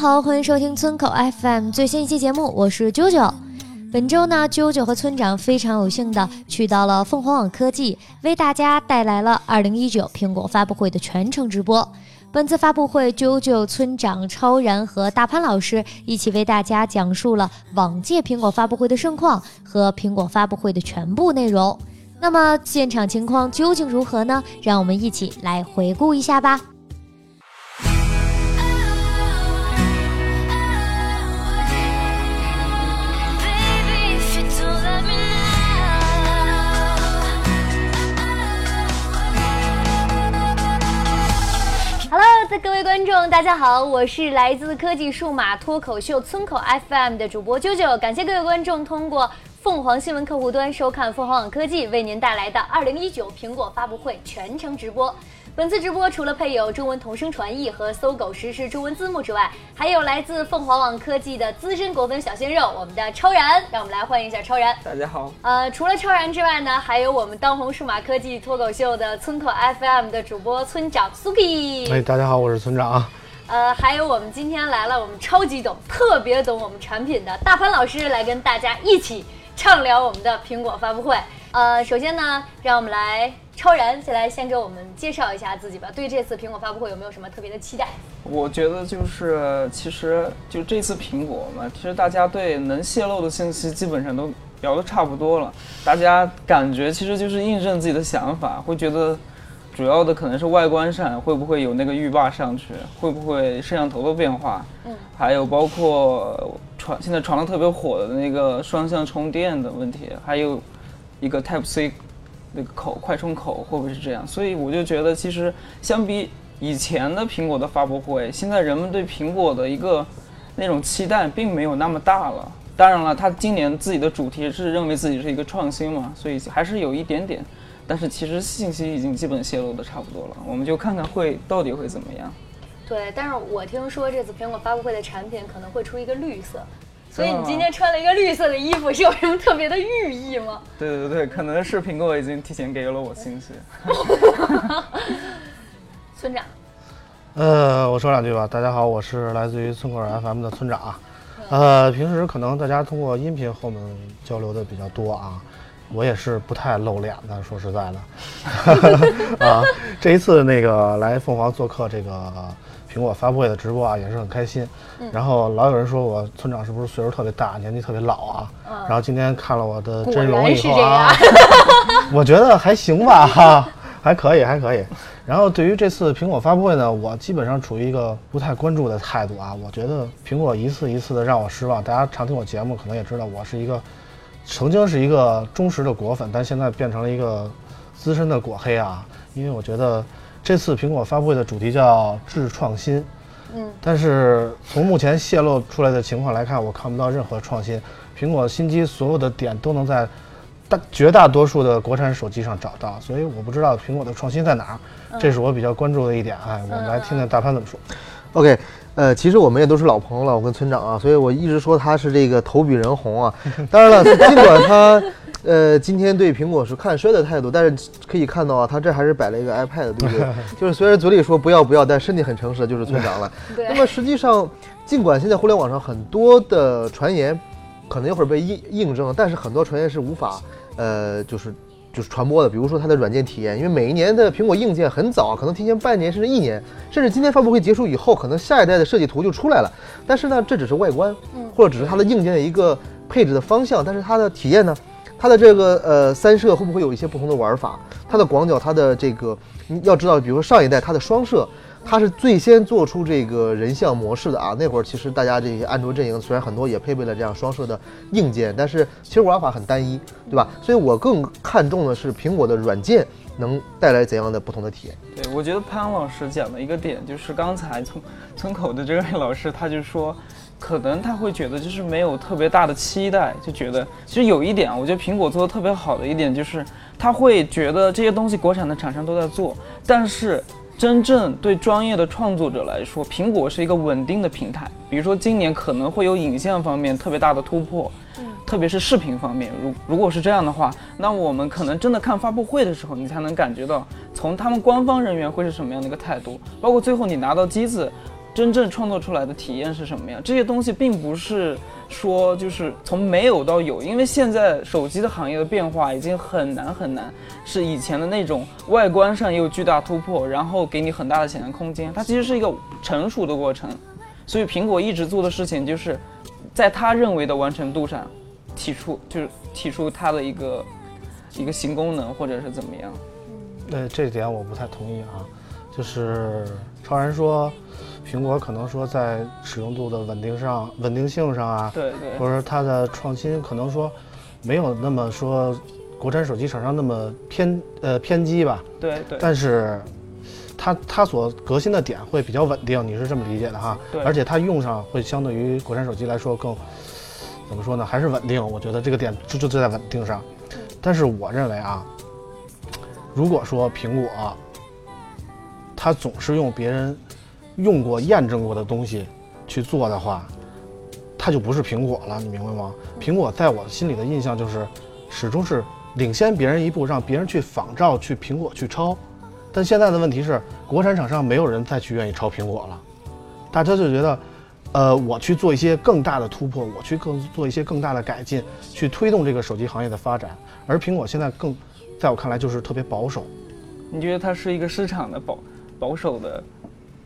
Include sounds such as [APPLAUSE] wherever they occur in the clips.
好，欢迎收听村口 FM 最新一期节目，我是啾啾。本周呢，啾啾和村长非常有幸的去到了凤凰网科技，为大家带来了2019苹果发布会的全程直播。本次发布会，啾啾、村长、超然和大潘老师一起为大家讲述了往届苹果发布会的盛况和苹果发布会的全部内容。那么现场情况究竟如何呢？让我们一起来回顾一下吧。各位观众，大家好，我是来自科技数码脱口秀村口 FM 的主播啾啾，感谢各位观众通过凤凰新闻客户端收看凤凰网科技为您带来的二零一九苹果发布会全程直播。本次直播除了配有中文同声传译和搜狗实时中文字幕之外，还有来自凤凰网科技的资深果粉小鲜肉，我们的超然，让我们来欢迎一下超然。大家好。呃，除了超然之外呢，还有我们当红数码科技脱口秀的村口 FM 的主播村长 Suki。哎，大家好，我是村长。呃，还有我们今天来了，我们超级懂、特别懂我们产品的大潘老师来跟大家一起畅聊我们的苹果发布会。呃，首先呢，让我们来。超然，先来先给我们介绍一下自己吧。对这次苹果发布会有没有什么特别的期待？我觉得就是，其实就这次苹果嘛，其实大家对能泄露的信息基本上都聊得差不多了。大家感觉其实就是印证自己的想法，会觉得主要的可能是外观上会不会有那个浴霸上去，会不会摄像头的变化，嗯，还有包括传现在传的特别火的那个双向充电的问题，还有一个 Type C。那个口快充口会不会是这样？所以我就觉得，其实相比以前的苹果的发布会，现在人们对苹果的一个那种期待并没有那么大了。当然了，他今年自己的主题是认为自己是一个创新嘛，所以还是有一点点。但是其实信息已经基本泄露的差不多了，我们就看看会到底会怎么样。对，但是我听说这次苹果发布会的产品可能会出一个绿色。所以你今天穿了一个绿色的衣服，是有什么特别的寓意吗？对对对，可能是苹果已经提前给了我信息。[LAUGHS] 村长，呃，我说两句吧。大家好，我是来自于村口 FM 的村长。呃，平时可能大家通过音频和我们交流的比较多啊，我也是不太露脸的，说实在的。[LAUGHS] 啊，这一次那个来凤凰做客这个。苹果发布会的直播啊，也是很开心。然后老有人说我村长是不是岁数特别大，年纪特别老啊？然后今天看了我的真容以后啊，[LAUGHS] 我觉得还行吧，哈，[LAUGHS] 还可以，还可以。然后对于这次苹果发布会呢，我基本上处于一个不太关注的态度啊。我觉得苹果一次一次的让我失望。大家常听我节目，可能也知道我是一个曾经是一个忠实的果粉，但现在变成了一个资深的果黑啊，因为我觉得。这次苹果发布会的主题叫“智创新”，嗯，但是从目前泄露出来的情况来看，我看不到任何创新。苹果新机所有的点都能在大绝大多数的国产手机上找到，所以我不知道苹果的创新在哪儿，这是我比较关注的一点。哎，我们来听听大潘怎么说。OK，呃，其实我们也都是老朋友了，我跟村长啊，所以我一直说他是这个头比人红啊。当然了，尽管他。呃，今天对苹果是看衰的态度，但是可以看到啊，他这还是摆了一个 iPad，对不对？[LAUGHS] 就是虽然嘴里说不要不要，但身体很诚实，就是村长了。那么实际上，尽管现在互联网上很多的传言可能一会儿被印印证，但是很多传言是无法呃，就是就是传播的。比如说它的软件体验，因为每一年的苹果硬件很早，可能提前半年甚至一年，甚至今天发布会结束以后，可能下一代的设计图就出来了。但是呢，这只是外观，或者只是它的硬件的一个配置的方向，但是它的体验呢？它的这个呃三摄会不会有一些不同的玩法？它的广角，它的这个你要知道，比如说上一代它的双摄，它是最先做出这个人像模式的啊。那会儿其实大家这些安卓阵营虽然很多也配备了这样双摄的硬件，但是其实玩法很单一，对吧？所以我更看重的是苹果的软件能带来怎样的不同的体验。对，我觉得潘老师讲的一个点就是刚才村村口的这位老师，他就说，可能他会觉得就是没有特别大的期待，就觉得其实有一点啊，我觉得苹果做的特别好的一点就是，他会觉得这些东西国产的厂商都在做，但是真正对专业的创作者来说，苹果是一个稳定的平台。比如说今年可能会有影像方面特别大的突破，特别是视频方面，如如果是这样的话，那我们可能真的看发布会的时候，你才能感觉到从他们官方人员会是什么样的一个态度，包括最后你拿到机子，真正创作出来的体验是什么样。这些东西并不是说就是从没有到有，因为现在手机的行业的变化已经很难很难，是以前的那种外观上也有巨大突破，然后给你很大的想象空间，它其实是一个成熟的过程。所以苹果一直做的事情就是，在他认为的完成度上，提出就是提出它的一个一个新功能或者是怎么样。呃，这点我不太同意啊，就是超然说，苹果可能说在使用度的稳定上、稳定性上啊，对对或者说它的创新可能说没有那么说国产手机厂商那么偏呃偏激吧，对对但是它它所革新的点会比较稳定，你是这么理解的哈？对而且它用上会相对于国产手机来说更怎么说呢？还是稳定。我觉得这个点就就在稳定上。但是我认为啊，如果说苹果它总是用别人用过、验证过的东西去做的话，它就不是苹果了，你明白吗？苹果在我心里的印象就是，始终是领先别人一步，让别人去仿照、去苹果去抄。但现在的问题是，国产厂商没有人再去愿意抄苹果了，大家就觉得，呃，我去做一些更大的突破，我去更做一些更大的改进，去推动这个手机行业的发展。而苹果现在更，在我看来就是特别保守，你觉得它是一个市场的保保守的，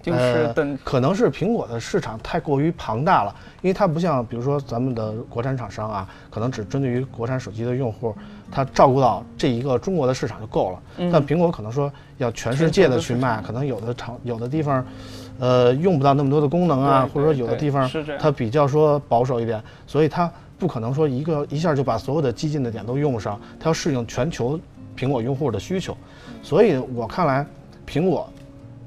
就是呃可能是苹果的市场太过于庞大了，因为它不像比如说咱们的国产厂商啊，可能只针对于国产手机的用户，它照顾到这一个中国的市场就够了。嗯但苹果可能说要全世界的去卖，可能有的厂有的地方，呃，用不到那么多的功能啊，或者说有的地方它比较说保守一点，所以它不可能说一个一下就把所有的激进的点都用上，它要适应全球苹果用户的需求。所以我看来，苹果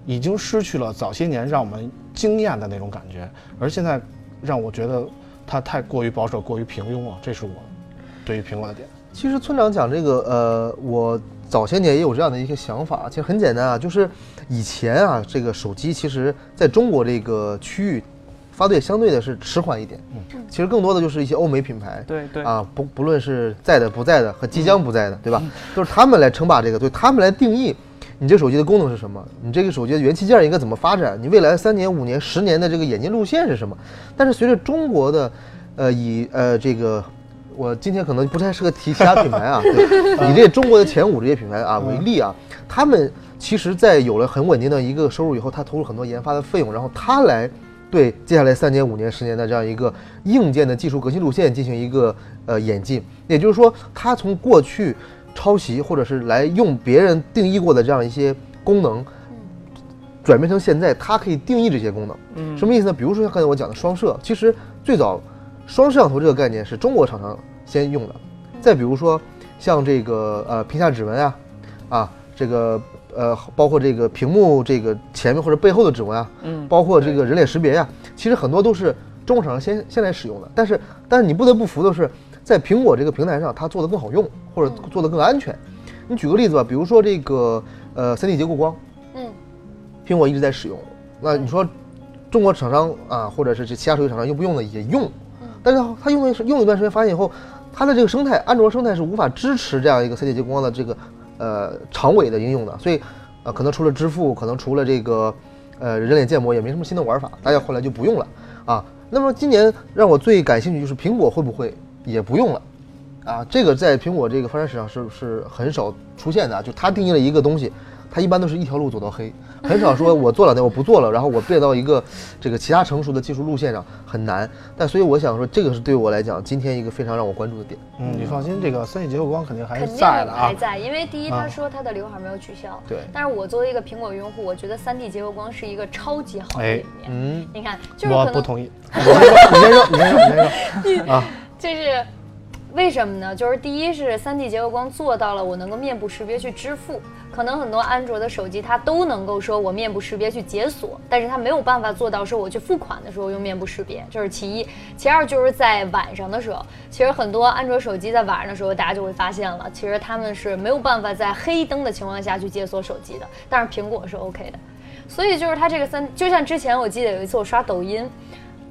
已经失去了早些年让我们惊艳的那种感觉，而现在让我觉得它太过于保守、过于平庸了，这是我对于苹果的点。其实村长讲这个，呃，我早些年也有这样的一个想法，其实很简单啊，就是以前啊，这个手机其实在中国这个区域发对相对的是迟缓一点，嗯。其实更多的就是一些欧美品牌，对对。啊，不不论是在的、不在的和即将不在的，对吧？都是他们来称霸这个，对他们来定义你这手机的功能是什么，你这个手机的元器件应该怎么发展，你未来三年、五年、十年的这个演进路线是什么？但是随着中国的，呃，以呃这个。我今天可能不太适合提其他品牌啊，[LAUGHS] 对以这中国的前五这些品牌啊为例啊，他们其实，在有了很稳定的一个收入以后，他投入很多研发的费用，然后他来对接下来三年、五年、十年的这样一个硬件的技术革新路线进行一个呃演进。也就是说，他从过去抄袭或者是来用别人定义过的这样一些功能，转变成现在它可以定义这些功能。嗯什么意思呢？比如说像刚才我讲的双摄，其实最早双摄像头这个概念是中国厂商先用的。再比如说像这个呃屏下指纹啊，啊这个呃包括这个屏幕这个前面或者背后的指纹啊，嗯包括这个人脸识别呀、其实很多都是中国厂商先先来使用的。但是但是你不得不服的是，在苹果这个平台上，它做得更好用，或者做得更安全。你举个例子吧，比如说这个呃三 D 结构光，嗯，苹果一直在使用。那你说中国厂商啊，或者是这其他手机厂商用不用呢也用，但是它用用了一段时间，发现以后，它的这个生态，安卓生态是无法支持这样一个三 D 结构光的这个呃长尾的应用的，所以呃可能除了支付，可能除了这个呃人脸建模，也没什么新的玩法，大家后来就不用了啊。那么今年让我最感兴趣就是苹果会不会也不用了？啊，这个在苹果这个发展史上是是很少出现的啊，就它定义了一个东西，它一般都是一条路走到黑，很少说我做了那我不做了，然后我变到一个这个其他成熟的技术路线上很难。但所以我想说，这个是对我来讲今天一个非常让我关注的点。嗯，你放心，这个三 D 结构光肯定还是在的啊还。在，因为第一，啊他说他的刘海没有取消。对但是我作为一个苹果用户，我觉得三 D 结构光是一个超级好的哎一面。嗯，你看，就是我不同意，[LAUGHS] 你先说，你先说，你先说，你先说啊。就是为什么呢？就是第一是三 D 结构光做到了我能够面部识别去支付，可能很多安卓的手机它都能够说我面部识别去解锁，但是它没有办法做到说我去付款的时候用面部识别，这是其一。其二就是在晚上的时候，其实很多安卓手机在晚上的时候，大家就会发现了，其实他们是没有办法在黑灯的情况下去解锁手机的，但是苹果是 OK 的。所以就是它这个三，就像之前我记得有一次我刷抖音，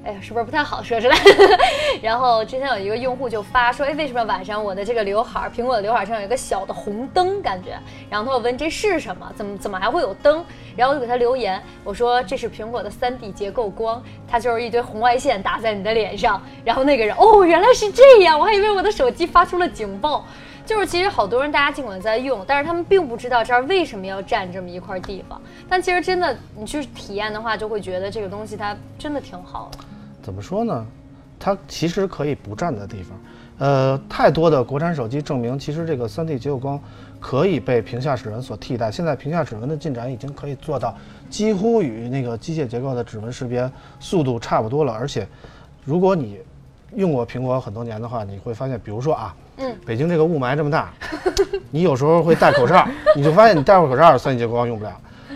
哎呀，是不是不太好说出来？[LAUGHS] 然后之前有一个用户就发说，哎，为什么晚上我的这个刘海，苹果的刘海上有一个小的红灯感觉？然后他就问这是什么？怎么怎么还会有灯？然后我就给他留言，我说这是苹果的三 D 结构光，它就是一堆红外线打在你的脸上。然后那个人，哦，原来是这样，我还以为我的手机发出了警报。就是其实好多人大家尽管在用，但是他们并不知道这儿为什么要占这么一块地方。但其实真的你去体验的话，就会觉得这个东西它真的挺好的。怎么说呢？它其实可以不占的地方，呃，太多的国产手机证明，其实这个 3D 结构光可以被屏下指纹所替代。现在屏下指纹的进展已经可以做到几乎与那个机械结构的指纹识别速度差不多了。而且，如果你用过苹果很多年的话，你会发现，比如说啊，嗯，北京这个雾霾这么大，[LAUGHS] 你有时候会戴口罩，[LAUGHS] 你就发现你戴上口罩三 D 结构光用不了。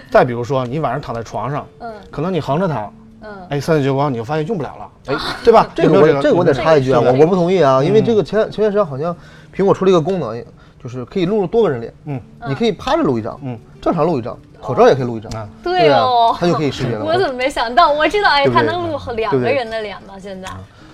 再比如说，你晚上躺在床上，嗯。可能你横着躺，嗯，哎三 D 结光你就发现用不了了，哎，对吧？这个我这个我得插一句啊，我我不同意啊，因为这个前前段时间好像苹果出了一个功能，就是可以录入多个人脸，嗯，你可以趴着录一张，嗯，正常录一张，口罩也可以录一张，啊对啊哦，它就可以识别了。[LAUGHS] 我怎么没想到？我知道，哎，它能录两个人的脸吗？现在，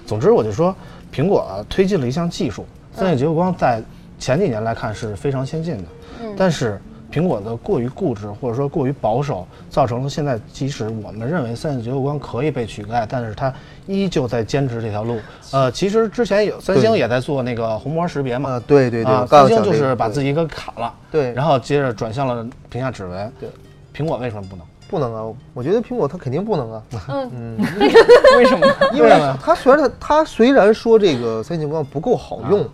总之，我就说，苹果啊推进了一项技术，三 D 结构光在前几年来看是非常先进的，嗯但是苹果的过于固执或者说过于保守，造成了现在即使我们认为三 D 结构光可以被取代，但是它依旧在坚持这条路。呃，其实之前有三星也在做那个虹膜识别嘛，啊，对对对，三星就是把自己给砍了，对然后接着转向了屏下指纹。对，苹果为什么不能？不能啊，我觉得苹果它肯定不能啊，嗯，[LAUGHS] 为什么？因为它虽然它它虽然说这个三星光不够好用，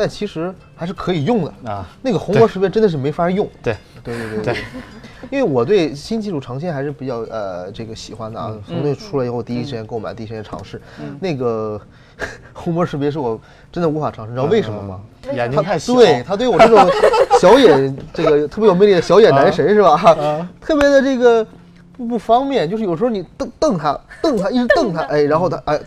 但其实还是可以用的啊。那个虹膜识别真的是没法用。对，对对对对，因为我对新技术尝鲜还是比较呃这个喜欢的啊。从那出来以后，第一时间购买，第一时间尝试。那个虹膜识别是我真的无法尝试，你知道为什么吗？眼睛太小。对他对我这种小眼这个特别有魅力的小眼男神是吧？特别的这个不不方便，就是有时候你瞪瞪他，瞪他，一直瞪他，哎，然后他哎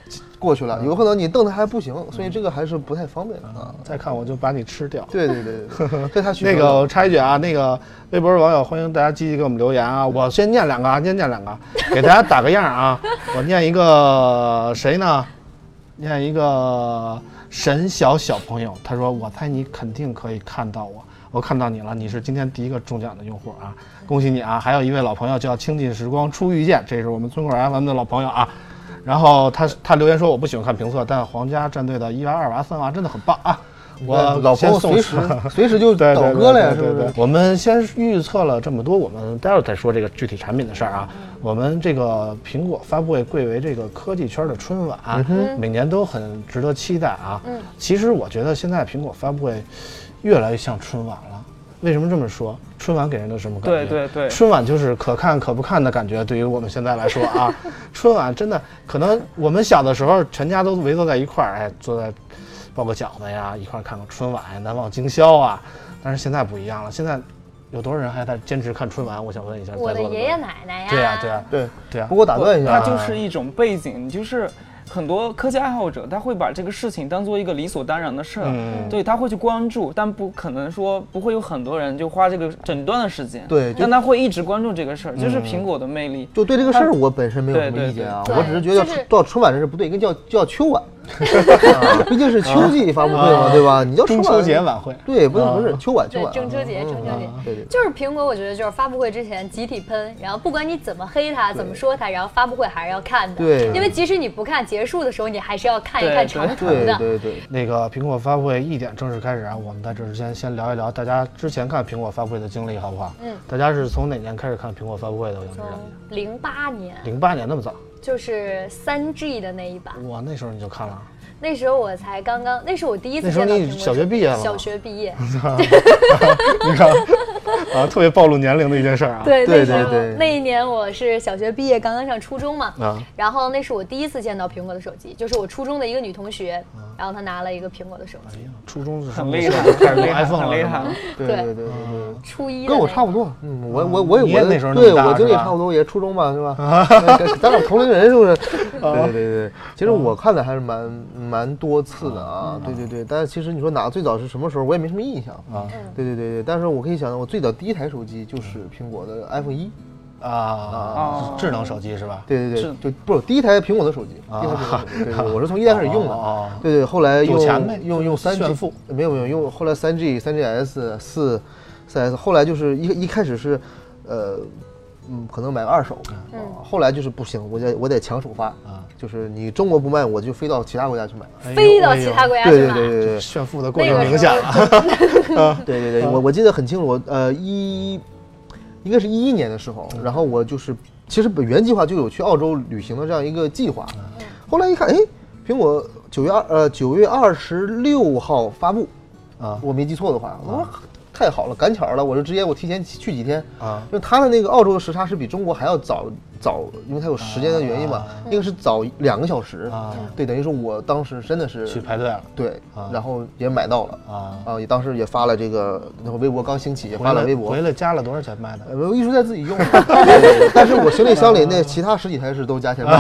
过去了，有可能你瞪他还不行，所以这个还是不太方便的啊。再看我就把你吃掉。对对对对，对他那个我插一句啊，那个微博网友欢迎大家积极给我们留言啊。我先念两个啊，先念两个，给大家打个样啊。我念一个谁呢？念一个沈小小朋友，他说：“我猜你肯定可以看到我，我看到你了，你是今天第一个中奖的用户啊，恭喜你啊！”还有一位老朋友叫倾尽时光初遇见，这是我们村口 FM 的老朋友啊。然后他他留言说：“我不喜欢看评测，但皇家战队的一娃、二娃、三娃真的很棒啊！”我老朋友先随时 [LAUGHS] 随时就对倒戈了呀，是不是？我们先预测了这么多，我们待会儿再说这个具体产品的事儿啊。我们这个苹果发布会贵为这个科技圈的春晚，每年都很值得期待啊。其实我觉得现在苹果发布会越来越像春晚了。为什么这么说？春晚给人的什么感觉？对对对春晚就是可看可不看的感觉。对于我们现在来说啊，[LAUGHS] 春晚真的可能我们小的时候全家都围坐在一块儿，哎，坐在包个饺子呀，一块儿看个春晚呀，难忘今宵啊。但是现在不一样了，现在有多少人还在坚持看春晚？我想问一下，我的的爷爷奶奶呀，对呀、对呀、对对呀、不过打断一下啊，它就是一种背景，就是很多科技爱好者他会把这个事情当做一个理所当然的事儿，嗯对他会去关注，但不可能说不会有很多人就花这个整段的时间，对就但他会一直关注这个事儿，嗯就是苹果的魅力。就对这个事儿，我本身没有什么意见啊，我只是觉得就是到春晚这是不对，应该叫叫秋晚。啊 [LAUGHS] 毕竟是秋季发布会嘛，对吧？你就中秋节晚会，对，不是啊不是秋晚秋中秋节，嗯中秋节。对对。就是苹果，我觉得就是发布会之前集体喷，然后不管你怎么黑它，怎么说它，然后发布会还是要看的。对因为即使你不看，结束的时候你还是要看一看长图的。对对对，那个苹果发布会一点正式开始啊，我们在这之前先聊一聊大家之前看苹果发布会的经历，好不好？嗯，大家是从哪年开始看苹果发布会的？我想知道。零八年，零八年那么早，就是三 G 的那一版，哇，那时候你就看了，那时候我才刚刚，那是我第一次那时候你小学毕业了小学毕业，[LAUGHS] 你看啊，特别暴露年龄的一件事儿啊。对，对对对。那一年我是小学毕业，刚刚上初中嘛。啊，然后那是我第一次见到苹果的手机，就是我初中的一个女同学，啊。然后她拿了一个苹果的手机，哎呀，初中是很厉害，，iPhone 了，很厉害。[LAUGHS] 是。对。对对对。初一跟我差不多，嗯，我我我也我的那时候对我经历差不多，也初中吧，是吧？[LAUGHS] 咱俩同龄人是不是？对对对对，其实我看的还是蛮蛮多次的啊，对对对。但是其实你说哪个最早是什么时候，我也没什么印象。啊。对对对对，但是我可以想到，我最早第一台手机就是苹果的 iPhone 一。啊啊，智能手机是吧？对对对，就不是第一台苹果的手机，第一台苹果手机，[LAUGHS] 对对，我是从一代开始用的。啊，对对，后来用钱呗用用三 G，没有没有用，后来三 G、三 GS、四、四 S，后来就是一一开始是，呃，嗯，可能买个二手，嗯。啊后来就是不行，我得我得抢首发。啊，就是你中国不卖，我就飞到其他国家去买。飞到其他国家对对去买。对对。对炫富的过程明显了。对对对，我我记得很清楚，我呃一应该是一一年的时候，然后我就是其实本原计划就有去澳洲旅行的这样一个计划，后来一看，哎，苹果九月二呃九月二十六号发布，啊。我没记错的话，我说太好了，赶巧了，我就直接我提前去几天，啊。因为他的那个澳洲的时差是比中国还要早早，因为他有时间的原因嘛啊，那个是早两个小时。啊，对，等于说我当时真的是去排队了。对啊，然后也买到了。啊！啊，也当时也发了这个，那会微博刚兴起，也发了微博。回。来加了多少钱卖的？呃，我一直在自己用，[LAUGHS] 但是我行李箱里那其他十几台是都加钱买，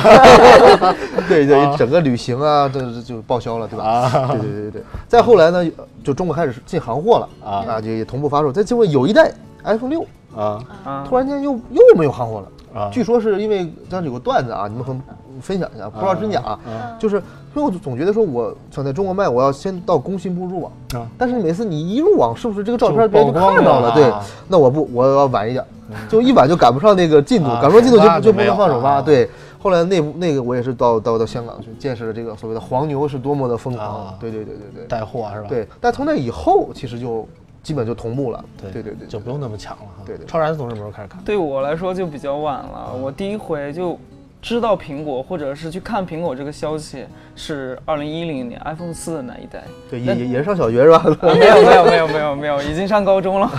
[LAUGHS] 对对，整个旅行啊，这这就报销了，对吧？啊对对对对。再后来呢，就中国开始进行货了啊啊，就也同步发售。再结果有一代 iPhone 六，啊啊突然间又又没有行货了。啊！据说是因为当时有个段子啊，你们可能分享一下，不知道真假啊。就是因为我总觉得说我想在中国卖，我要先到工信部入网。啊但是每次你一入网，是不是这个照片别人就看到了？对那我不，我要晚一点，就一晚就赶不上那个进度，啊赶不上进度就就不能放手发。啊对，后来那部那个我也是到到到香港去见识了这个所谓的黄牛是多么的疯狂啊。对对对对对带货是吧？对。但从那以后，其实就基本就同步了。对对对对，就不用那么抢了哈。对对超然从什么时候开始看？对我来说就比较晚了。我第一回就知道苹果，或者是去看苹果这个消息，是二零一零年 iPhone 四的那一代。对也也也是上小学是吧？啊没有没有没有没有没有，已经上高中了。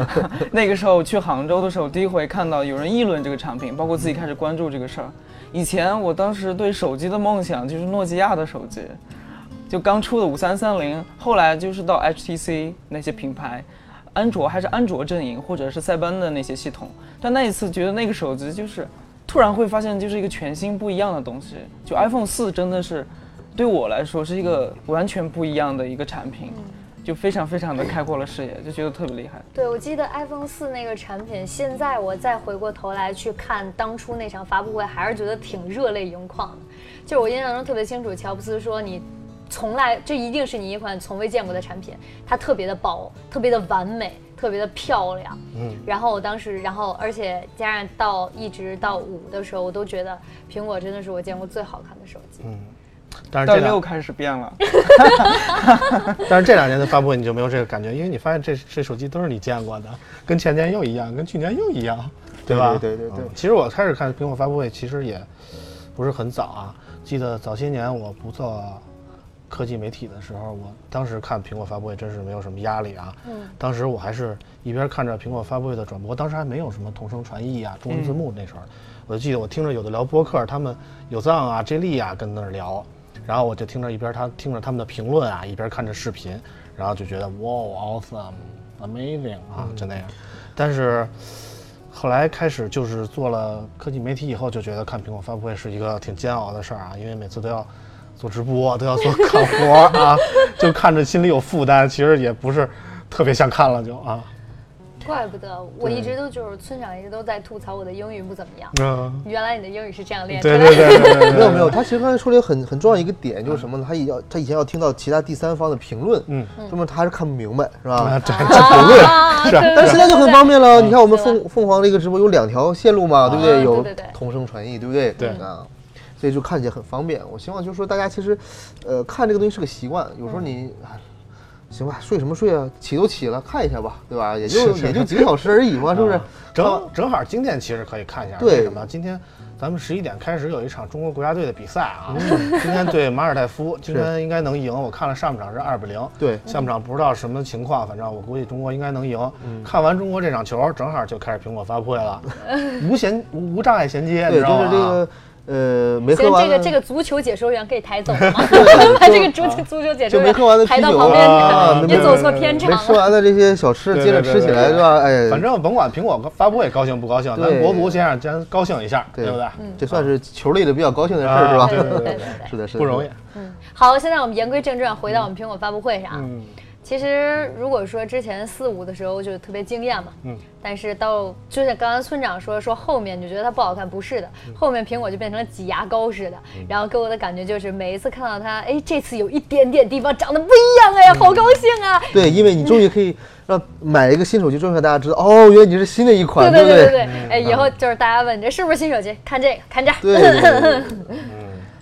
[LAUGHS] 那个时候去杭州的时候，第一回看到有人议论这个产品，包括自己开始关注这个事儿。以前我当时对手机的梦想就是诺基亚的手机，就刚出的五三三零，后来就是到 HTC 那些品牌，安卓还是安卓阵营，或者是塞班的那些系统。但那一次觉得那个手机就是突然会发现就是一个全新不一样的东西，就 iPhone 四真的是对我来说是一个完全不一样的一个产品。就非常非常的开阔了视野，就觉得特别厉害。对，我记得 iPhone 四那个产品，现在我再回过头来去看当初那场发布会，还是觉得挺热泪盈眶的。就我印象中特别清楚，乔布斯说你。从来，这一定是你一款从未见过的产品，它特别的薄，特别的完美，特别的漂亮。嗯，然后我当时，然后而且加上到一直到五的时候，我都觉得苹果真的是我见过最好看的手机。嗯，但是到这两六开始变了，[LAUGHS] 但是这两年的发布会你就没有这个感觉，因为你发现这这手机都是你见过的，跟前年又一样，跟去年又一样，对吧？对对对对嗯其实我开始看苹果发布会，其实也不是很早啊。记得早些年我不做科技媒体的时候，我当时看苹果发布会真是没有什么压力啊。嗯，当时我还是一边看着苹果发布会的转播，当时还没有什么同声传译啊、中文字幕那时候，我就记得我听着有的聊播客，他们有藏啊、J 莉啊跟那儿聊，然后我就听着一边他听着他们的评论啊，一边看着视频，然后就觉得哇，awesome。amazing 啊，就那样。但是后来开始就是做了科技媒体以后，就觉得看苹果发布会是一个挺煎熬的事儿啊，因为每次都要做直播，都要做 [LAUGHS] 干活儿啊，就看着心里有负担，其实也不是特别想看了就啊。怪不得我一直都就是村长一直都在吐槽我的英语不怎么样。嗯，原来你的英语是这样练出来对的。对对对对，没有没有，他其实刚才说了一个很很重要一个点，就是什么呢？他也要他以前要听到其他第三方的评论，嗯，说明他还是看不明白，是啊，吧？这这评论啊是啊但是现在就很方便了，你看我们凤凤凰这个直播有两条线路嘛，对不对？有同声传译，对不对？对啊，所以就看起来很方便。我希望就是说大家其实，呃，看这个东西是个习惯，有时候你。哎行吧，睡什么睡啊？起都起了，看一下吧，对吧？也就也就几个小时而已嘛，是不是啊？正正好今天其实可以看一下，对为什么？今天咱们十一点开始有一场中国国家队的比赛啊，今天对马尔代夫，今天应该能赢。我看了上半场是二比零，对下半场不知道什么情况，反正我估计中国应该能赢。看完中国这场球，正好就开始苹果发布会了，[LAUGHS] 无衔无无障碍衔接，你对，知道吗？就是这个呃没喝行，完的这个这个足球解说员可以抬走了吗？[LAUGHS] 把这个足足球解说员没喝完的抬到旁啊边，没别走错片场没吃了。完的这些小吃，接着吃起来，是吧？哎，反正甭管苹果发布会高兴不高兴，咱对国足先让咱高兴一下，对对不对？这算是球类的比较高兴的事儿，啊是吧？对对对对对对 [LAUGHS] 是的，是的，不容易。嗯好，现在我们言归正传，回到我们苹果发布会上。嗯，其实如果说之前四五的时候就特别惊艳嘛，嗯，但是到就像刚刚村长说说后面就觉得它不好看，不是的，嗯。后面苹果就变成了挤牙膏似的，然后给我的感觉就是每一次看到它，哎，这次有一点点地方长得不一样，哎呀，好高兴啊！对，因为你终于可以让买一个新手机，终于让大家知道，哦，原来你是新的一款，对对对对对，哎，以后就是大家问这是不是新手机，看这个，看这 [LAUGHS]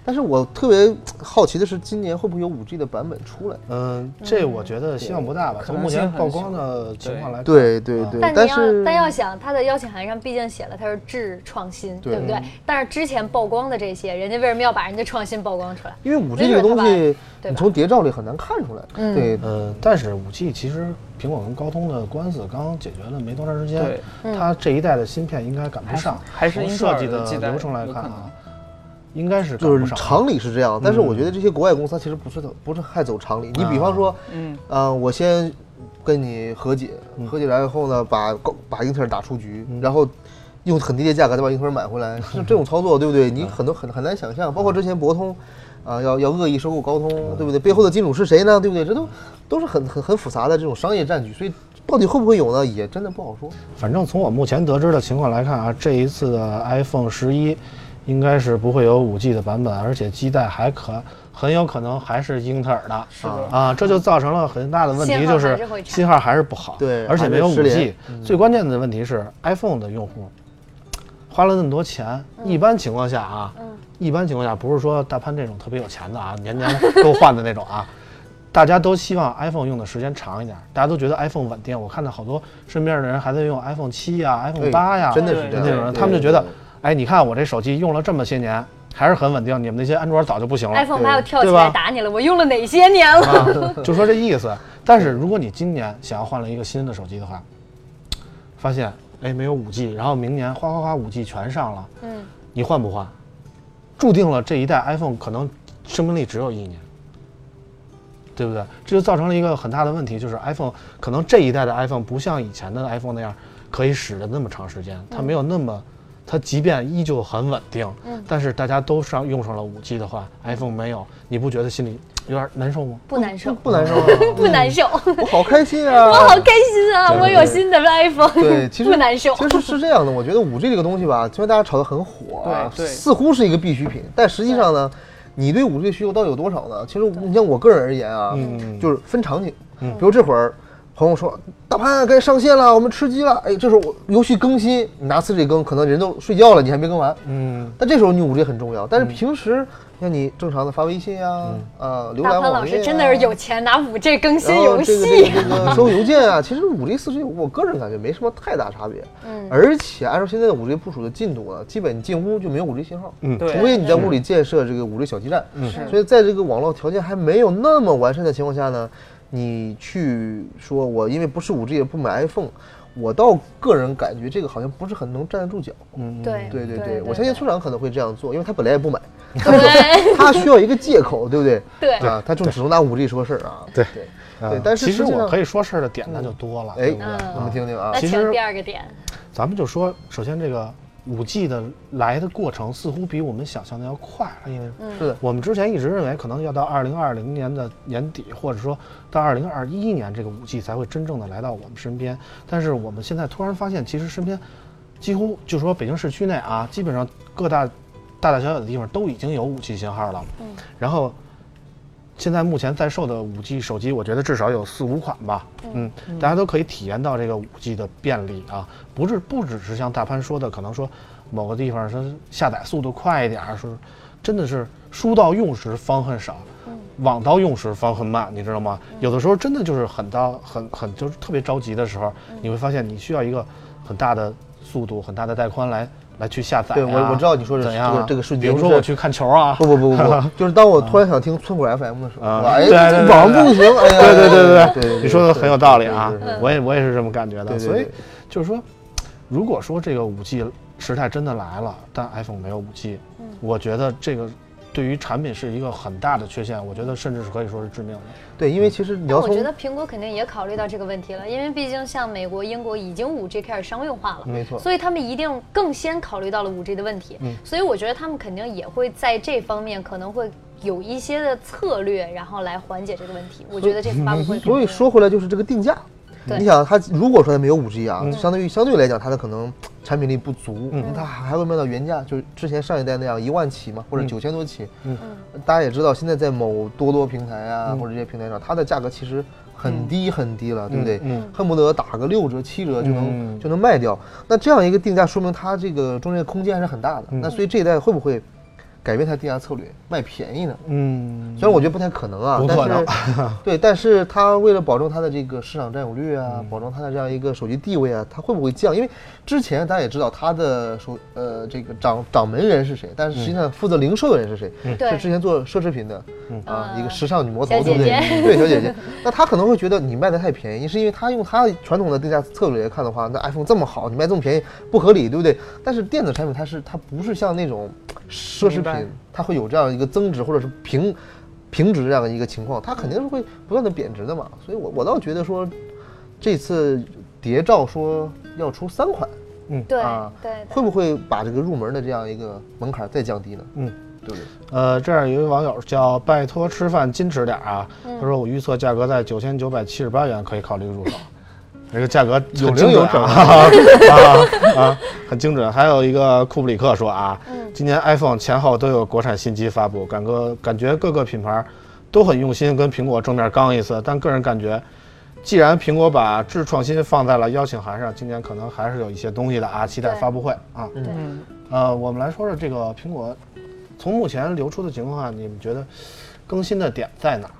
但是我特别好奇的是，今年会不会有五 G 的版本出来？嗯，这我觉得希望不大吧。从目前曝光的情况来看，对对对，但你要但是但要想，它的邀请函上毕竟写了它是致创新，对。对不对？但是之前曝光的这些，人家为什么要把人家创新曝光出来？因为五 G 这个东西，你从谍照里很难看出来。嗯。对，呃，但是五 G 其实苹果跟高通的官司刚刚解决了没多长时间它这一代的芯片应该赶不上，还是从设计的流程来看啊，应该是就是。常理是这样，但是我觉得这些国外公司它其实不是特不是太走常理。你比方说，嗯，呃，我先跟你和解，和解完以后呢，把高把英特尔打出局，然后用很低的价格再把英特尔买回来，[LAUGHS] 是这种操作，对不对？你很多很很难想象，包括之前博通。啊，要要恶意收购高通，对不对？背后的金主是谁呢？对不对？这都都是很很很复杂的这种商业战局，所以到底会不会有呢？也真的不好说。反正从我目前得知的情况来看啊，这一次的 iPhone 十一应该是不会有五 G 的版本，而且基带还可很有可能还是英特尔的。是的啊，这就造成了很大的问题，就是信号还是不好，对而且没有五 G。最关键的问题是 iPhone 的用户花了那么多钱，一般情况下啊，一般情况下不是说大潘这种特别有钱的啊，年年都换的那种啊。大家都希望 iPhone 用的时间长一点，大家都觉得 iPhone 稳定。我看到好多身边的人还在用 iPhone 七呀、iPhone 八呀，真的是这样那种人，他们就觉得哎，你看我这手机用了这么些年，还是很稳定，你们那些安卓早就不行了。iPhone 八要跳起来打你了，我用了哪些年了？啊，就说这意思。但是如果你今年想要换了一个新的手机的话，发现哎没有五 G，然后明年哗哗哗五 G 全上了，嗯，你换不换？注定了这一代 iPhone 可能生命力只有一年，对不对？这就造成了一个很大的问题，就是 iPhone 可能这一代的 iPhone 不像以前的 iPhone 那样可以使得那么长时间，它没有那么。它即便依旧很稳定，但是大家都上用上了五 G 的话，iPhone 没有，你不觉得心里有点难受吗？不难受，不难受啊，[LAUGHS] 不难受，我好开心啊！[LAUGHS] 我好开心啊！我有新的 iPhone，对，[LAUGHS] 其实不难受。其实是这样的，我觉得五 G 这个东西吧，虽然大家炒得很火啊，对对似乎是一个必需品，但实际上呢，你对五 G 的需求到底有多少呢？其实你像我个人而言啊，嗯就是分场景，比如这会儿。朋友说：“大潘该上线了，我们吃鸡了。”哎，这时候我游戏更新，你拿四 G 更，可能人都睡觉了，你还没更完。嗯，但这时候你五 G 很重要，但是平时像你正常的发微信呀、啊，浏大潘老览网页老师真的是有钱，拿五 G 更新然后游这个戏。这个这个收邮件啊，其实五 G 四 G 我个人感觉没什么太大差别。嗯而且按照现在的五 G 部署的进度啊，基本你进屋就没有五 G 信号。嗯对除非你在屋里建设这个五 G 小基站。嗯所以在这个网络条件还没有那么完善的情况下呢，你去说我因为不是五 G 也不买 iPhone，我倒个人感觉这个好像不是很能站得住脚。嗯，对对对对对，我相信村长可能会这样做，因为他本来也不买，[LAUGHS] 他需要一个借口，对不对？对。啊，他就只能拿五 G 说事儿啊。对。对啊对，但是其实我可以说事儿的点那就多了，哎对不对？嗯。我们听听啊，其实第二个点，咱们就说，首先这个五 G 的来的过程似乎比我们想象的要快了，因为是的，我们之前一直认为可能要到二零二零年的年底，或者说到二零二一年这个五 G 才会真正的来到我们身边。但是我们现在突然发现，其实身边几乎就说北京市区内啊，基本上各大大大小小的地方都已经有五 G 信号了。嗯。然后现在目前在售的五 G 手机，我觉得至少有四五款吧。嗯。大家都可以体验到这个五 G 的便利啊，不是不只是像大潘说的，可能说某个地方说下载速度快一点儿，说真的是书到用时方恨少。网到用时方恨慢，你知道吗？有的时候真的就是很到很很就是特别着急的时候，你会发现你需要一个很大的速度、很大的带宽来来去下载、啊。对我我知道你说的怎样啊这个瞬比间比如说我去看球啊，不不不不不，就是当我突然想听村口 FM 的时候，哎，对对对网上不行，哎呀，对对对对对对，你说的很有道理啊我也我也是这么感觉的。所以就是说，如果说这个五 G 时代真的来了，但 iPhone 没有五 G，我觉得这个对于产品是一个很大的缺陷，我觉得甚至是可以说是致命的。对，因为其实你我觉得苹果肯定也考虑到这个问题了，因为毕竟像美国、英国已经五 G 开始商用化了，没错所以他们一定更先考虑到了五 G 的问题。所以我觉得他们肯定也会在这方面可能会有一些的策略，然后来缓解这个问题。我觉得这次发布会，所以说回来就是这个定价。对。你想，它如果说它没有五 G 啊，相对于相对来讲，它的可能 [TSK] 产品力不足，那它还会卖到原价，就是之前上一代那样一万起嘛，或者九千多起。嗯。大家也知道，现在在某多多平台啊，或者这些平台上，它的价格其实很低很低了，对不对？嗯恨不得打个六折七折就能、嗯。就能卖掉。那这样一个定价，说明它这个中间的空间还是很大的。那所以这一代会不会改变它定价策略，卖便宜呢？嗯，虽然我觉得不太可能啊，但不可能是 [LAUGHS] 对，但是它为了保证它的这个市场占有率嗯啊，保证它的这样一个手机地位啊，它会不会降？因为之前大家也知道它的手呃这个掌掌门人是谁，但是实际上负责零售的人是谁？对是之前做奢侈品的啊，嗯一个时尚女魔头，对不对？对，小姐姐。那他可能会觉得你卖的太便宜，是因为他用他传统的定价策略来看的话，那 iPhone 这么好，你卖这么便宜不合理，对不对？但是电子产品它是它不是像那种奢侈明白品，它会有这样一个增值或者是平平值这样的一个情况，它肯定是会不断的贬值的嘛。所以我我倒觉得说，这次谍照说要出三款，对啊对对会不会把这个入门的这样一个门槛再降低呢？嗯，对不对？呃，这样有一位网友叫拜托吃饭矜持点儿啊，嗯他说我预测价格在九千九百七十八元可以考虑入手，这个价格有很精准零有整啊 [LAUGHS] 啊啊，很精准。还有一个库布里克说啊，今年 iPhone 前后都有国产新机发布，感觉感觉各个品牌都很用心跟苹果正面刚一次，但个人感觉。既然苹果把智创新放在了邀请函上，今年可能还是有一些东西的啊，期待发布会啊。嗯呃，我们来说说这个苹果，从目前流出的情况下，你们觉得更新的点在哪儿？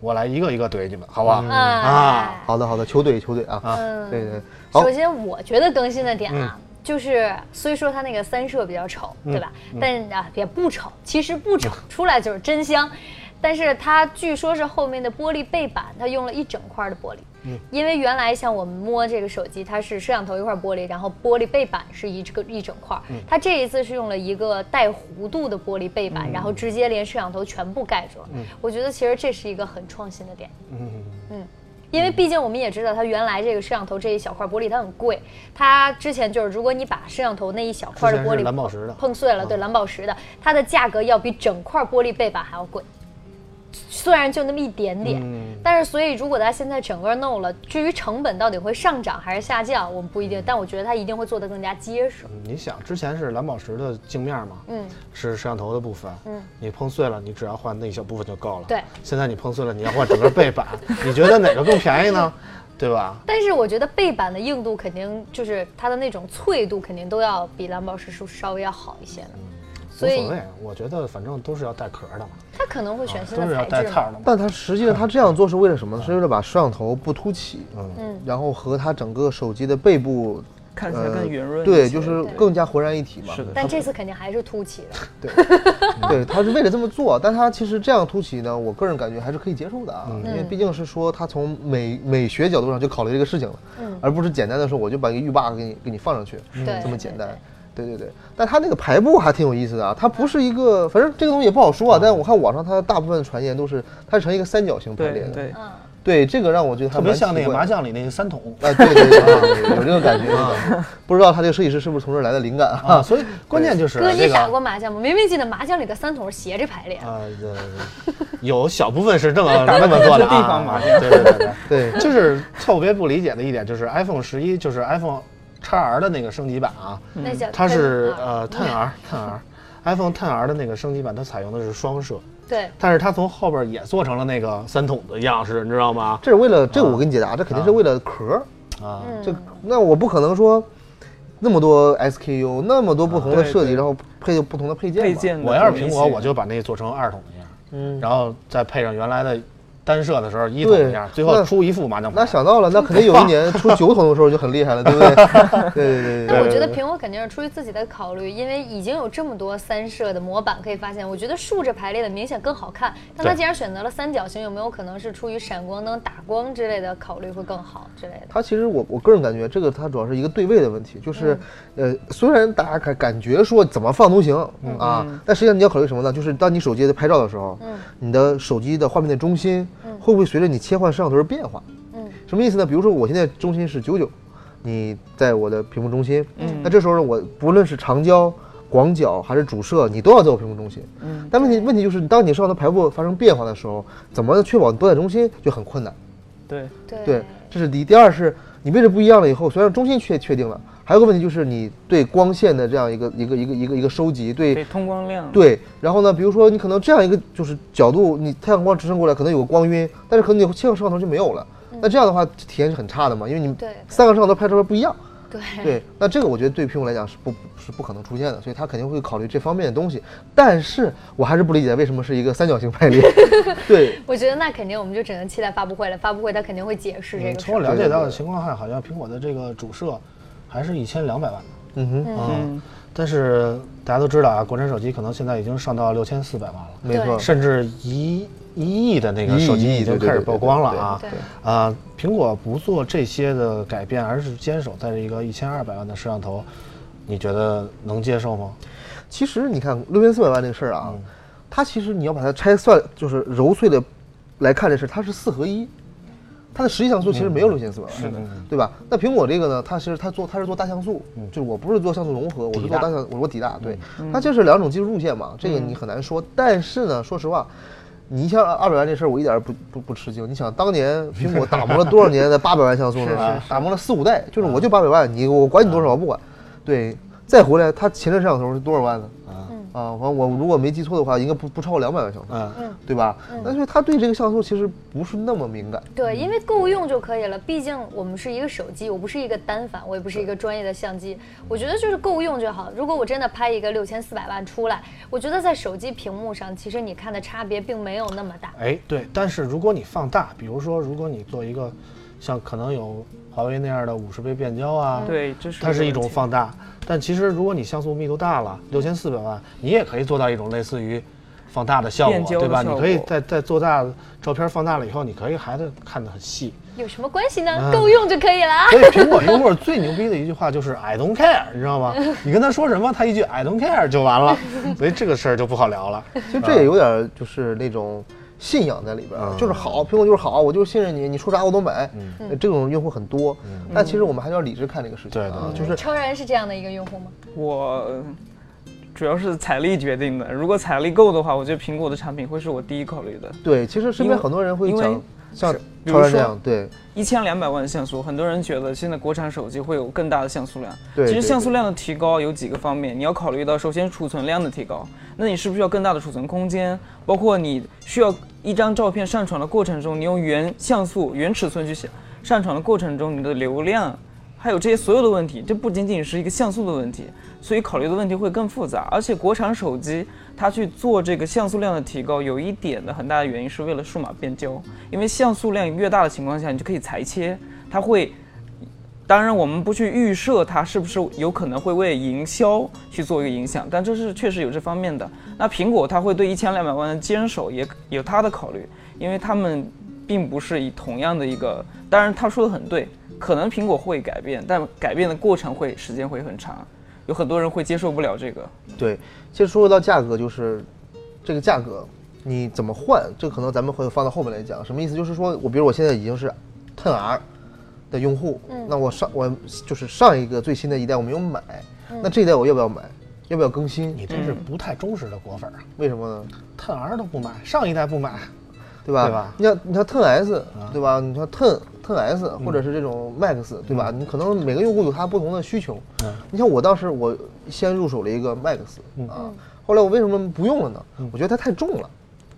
我来一个一个怼你们，好不好？啊。好的好的，求怼求怼啊，嗯。对对，好首先，我觉得更新的点啊，就是虽说它那个三摄比较丑，对吧？但啊也不丑，其实不丑，出来就是真香。但是它据说是后面的玻璃背板，它用了一整块的玻璃。因为原来像我们摸这个手机，它是摄像头一块玻璃，然后玻璃背板是一这个一整块。它这一次是用了一个带弧度的玻璃背板，然后直接连摄像头全部盖住了。我觉得其实这是一个很创新的点。嗯因为毕竟我们也知道，它原来这个摄像头这一小块玻璃它很贵，它之前就是如果你把摄像头那一小块的玻璃蓝宝石的。碰碎了，对蓝宝石的，它的价格要比整块玻璃背板还要贵。虽然就那么一点点，但是所以如果它现在整个弄了，至于成本到底会上涨还是下降，我们不一定，但我觉得它一定会做得更加结实。你想，之前是蓝宝石的镜面嘛，嗯，是摄像头的部分，嗯，你碰碎了，你只要换那一小部分就够了。对，现在你碰碎了，你要换整个背板，你觉得哪个更便宜呢？[LAUGHS] 对吧？但是我觉得背板的硬度肯定就是它的那种脆度肯定都要比蓝宝石是稍微要好一些的，所以无所谓，我觉得反正都是要带壳的嘛，它可能会选新都是要的材质嘛。带套的嘛。但它实际上它这样做是为了什么呢？是为了把摄像头不凸起，嗯然后和它整个手机的背部看起来更圆润。对，就是更加浑然一体嘛。是的但这次肯定还是凸起的。对，[LAUGHS] 对，他是为了这么做，但他其实这样凸起呢，我个人感觉还是可以接受的啊，因为毕竟是说他从美美学角度上就考虑这个事情了，嗯而不是简单的说我就把一个浴霸给你给你放上去，对这么简单。对对对，但它那个排布还挺有意思的啊，它不是一个，反正这个东西也不好说啊。但是我看网上它大部分传言都是它是成一个三角形排列的，对对，这个让我觉得还特别像那个麻将里那个三筒啊，对对对对，有这个感觉。不知道他这个设计师是不是从这儿来的灵感啊，啊？所以关键就是哥，你打过麻将吗？明明记得麻将里的三筒是斜着排列。啊，呃有小部分是这么 [LAUGHS] 这么做的啊地方麻将对对对对。对，就是特别不理解的一点就是 iPhone 十一就是 iPhone x R 的那个升级版啊，它是啊呃 Ten R [LAUGHS] Ten R iPhone Ten R 的那个升级版，它采用的是双摄，对，但是它从后边也做成了那个三筒的样式，你知道吗？这是为了这个我给你解答，这肯定是为了壳儿。啊，嗯。这那我不可能说那么多 SKU，那么多不同的设计，对对。然后配不同的配件吧。配件我要是苹果，我就把那做成二筒的样，嗯，然后再配上原来的单摄的时候一桶一下，最后出一副麻将牌。那想到了，那肯定有一年 [LAUGHS] 出九筒的时候就很厉害了，对不对？[LAUGHS] 对对对对对。但我觉得苹果肯定是出于自己的考虑，因为已经有这么多三摄的模板可以发现，我觉得竖着排列的明显更好看。但它既然选择了三角形，有没有可能是出于闪光灯、打光之类的考虑会更好之类的？它其实我我个人感觉，这个它主要是一个对位的问题，就是，呃，虽然大家感感觉说怎么放都行啊，但实际上你要考虑什么呢？就是当你手机在拍照的时候，你的手机的画面的中心会不会随着你切换摄像头而变化？嗯什么意思呢？比如说我现在中心是九九，你在我的屏幕中心，嗯那这时候呢，我不论是长焦、广角还是主摄，你都要在我屏幕中心。嗯但问题问题就是，当你摄像头排布发生变化的时候，怎么确保你都在中心就很困难。对，对对，这是第一。第二是你位置不一样了以后，虽然中心确确定了，还有个问题就是你对光线的这样一个一个一个一个一个收集，对对通光量，对。然后呢，比如说你可能这样一个就是角度，你太阳光直射过来，可能有个光晕，但是可能你切个摄像头就没有了。那这样的话体验是很差的嘛，因为你对三个摄像头拍出来不一样。对对，那这个我觉得对苹果来讲是不是不可能出现的，所以他肯定会考虑这方面的东西。但是我还是不理解为什么是一个三角形排列。[LAUGHS] 对，[LAUGHS] 我觉得那肯定我们就只能期待发布会了，发布会他肯定会解释这个。嗯从我了解到的情况看，好像苹果的这个主摄还是一千两百万的嗯哼，啊、嗯，但是大家都知道啊，国产手机可能现在已经上到六千四百万了，没错。甚至一一亿的那个手机已经开始曝光了啊。对。啊，苹果不做这些的改变，而是坚守在这一个一千二百万的摄像头，你觉得能接受吗？其实你看六千四百万这个事儿啊，嗯。它其实你要把它拆算，就是揉碎的来看这事儿，它是四合一。它的实际像素其实没有六千四百万，嗯是的对吧？那苹果这个呢，它其实它做它是做大像素，就是我不是做像素融合，我是做大像，我做底大，对，它就是两种技术路线嘛，这个你很难说。但是呢，说实话，你像二百万这事儿，我一点儿不不不吃惊。你想当年苹果打磨了多少年的八百万像素呢？[LAUGHS] 打磨了四五代，就是我就八百万，你我管你多少我不管，对，再回来它前置摄像头是多少万呢？啊，啊，完我如果没记错的话，应该不不超过两百万像素，嗯，对吧？那所以他对这个像素其实不是那么敏感。对，因为够用就可以了。毕竟我们是一个手机，我不是一个单反，我也不是一个专业的相机。我觉得就是够用就好。如果我真的拍一个六千四百万出来，我觉得在手机屏幕上，其实你看的差别并没有那么大。哎，对，但是如果你放大，比如说，如果你做一个像可能有华为那样的五十倍变焦啊，对，这是它是一种放大。但其实如果你像素密度大了，六千四百万，你也可以做到一种类似于放大的效果，对吧？你可以果在在做大照片放大了以后，你可以孩子看得很细。有什么关系呢？嗯够用就可以了。所以苹果用户最牛逼的一句话就是 I don't care，你知道吗？你跟他说什么，他一句 I don't care 就完了。所以这个事儿就不好聊了。其实这也有点儿就是那种信仰在里边就是好，苹果就是好，我就是信任你，你出啥我都买。这种用户很多，但其实我们还是要理智看这个事情啊，对对就是超然是这样的一个用户吗？我呃主要是财力决定的。如果财力够的话，我觉得苹果的产品会是我第一考虑的。对，其实身边因为很多人会因为讲像是比如说超然这样，对一千两百万的像素，很多人觉得现在国产手机会有更大的像素量。对对其实像素量的提高有几个方面，你要考虑到，首先储存量的提高，那你是不是要更大的储存空间？包括你需要一张照片上传的过程中，你用原像素、原尺寸去写上传的过程中，你的流量，还有这些所有的问题，这不仅仅是一个像素的问题，所以考虑的问题会更复杂。而且国产手机它去做这个像素量的提高，有一点的很大的原因是为了数码变焦，因为像素量越大的情况下，你就可以裁切，它会。当然，我们不去预设它是不是有可能会为营销去做一个影响，但这是确实有这方面的。那苹果它会对一千两百万的坚守也有它的考虑，因为他们并不是以同样的一个，当然他说的很对，可能苹果会改变，但改变的过程会时间会很长，有很多人会接受不了这个。对。其实说回到价格，就是这个价格，你怎么换？这可能咱们会放到后面来讲。什么意思？就是说我比如我现在已经是 Ten R 的用户，那我上我就是上一个最新的一代我没有买，那这一代我要不要买？要不要更新？你真是不太忠实的果粉啊为什么呢？，Ten R 都不买，上一代不买，对吧？对吧你像你像 Ten S，对吧？你像 Ten Ten S 或者是这种 Max，对吧？你可能每个用户有他不同的需求。嗯你像我当时我先入手了一个 Max 啊，后来我为什么不用了呢？我觉得它太重了，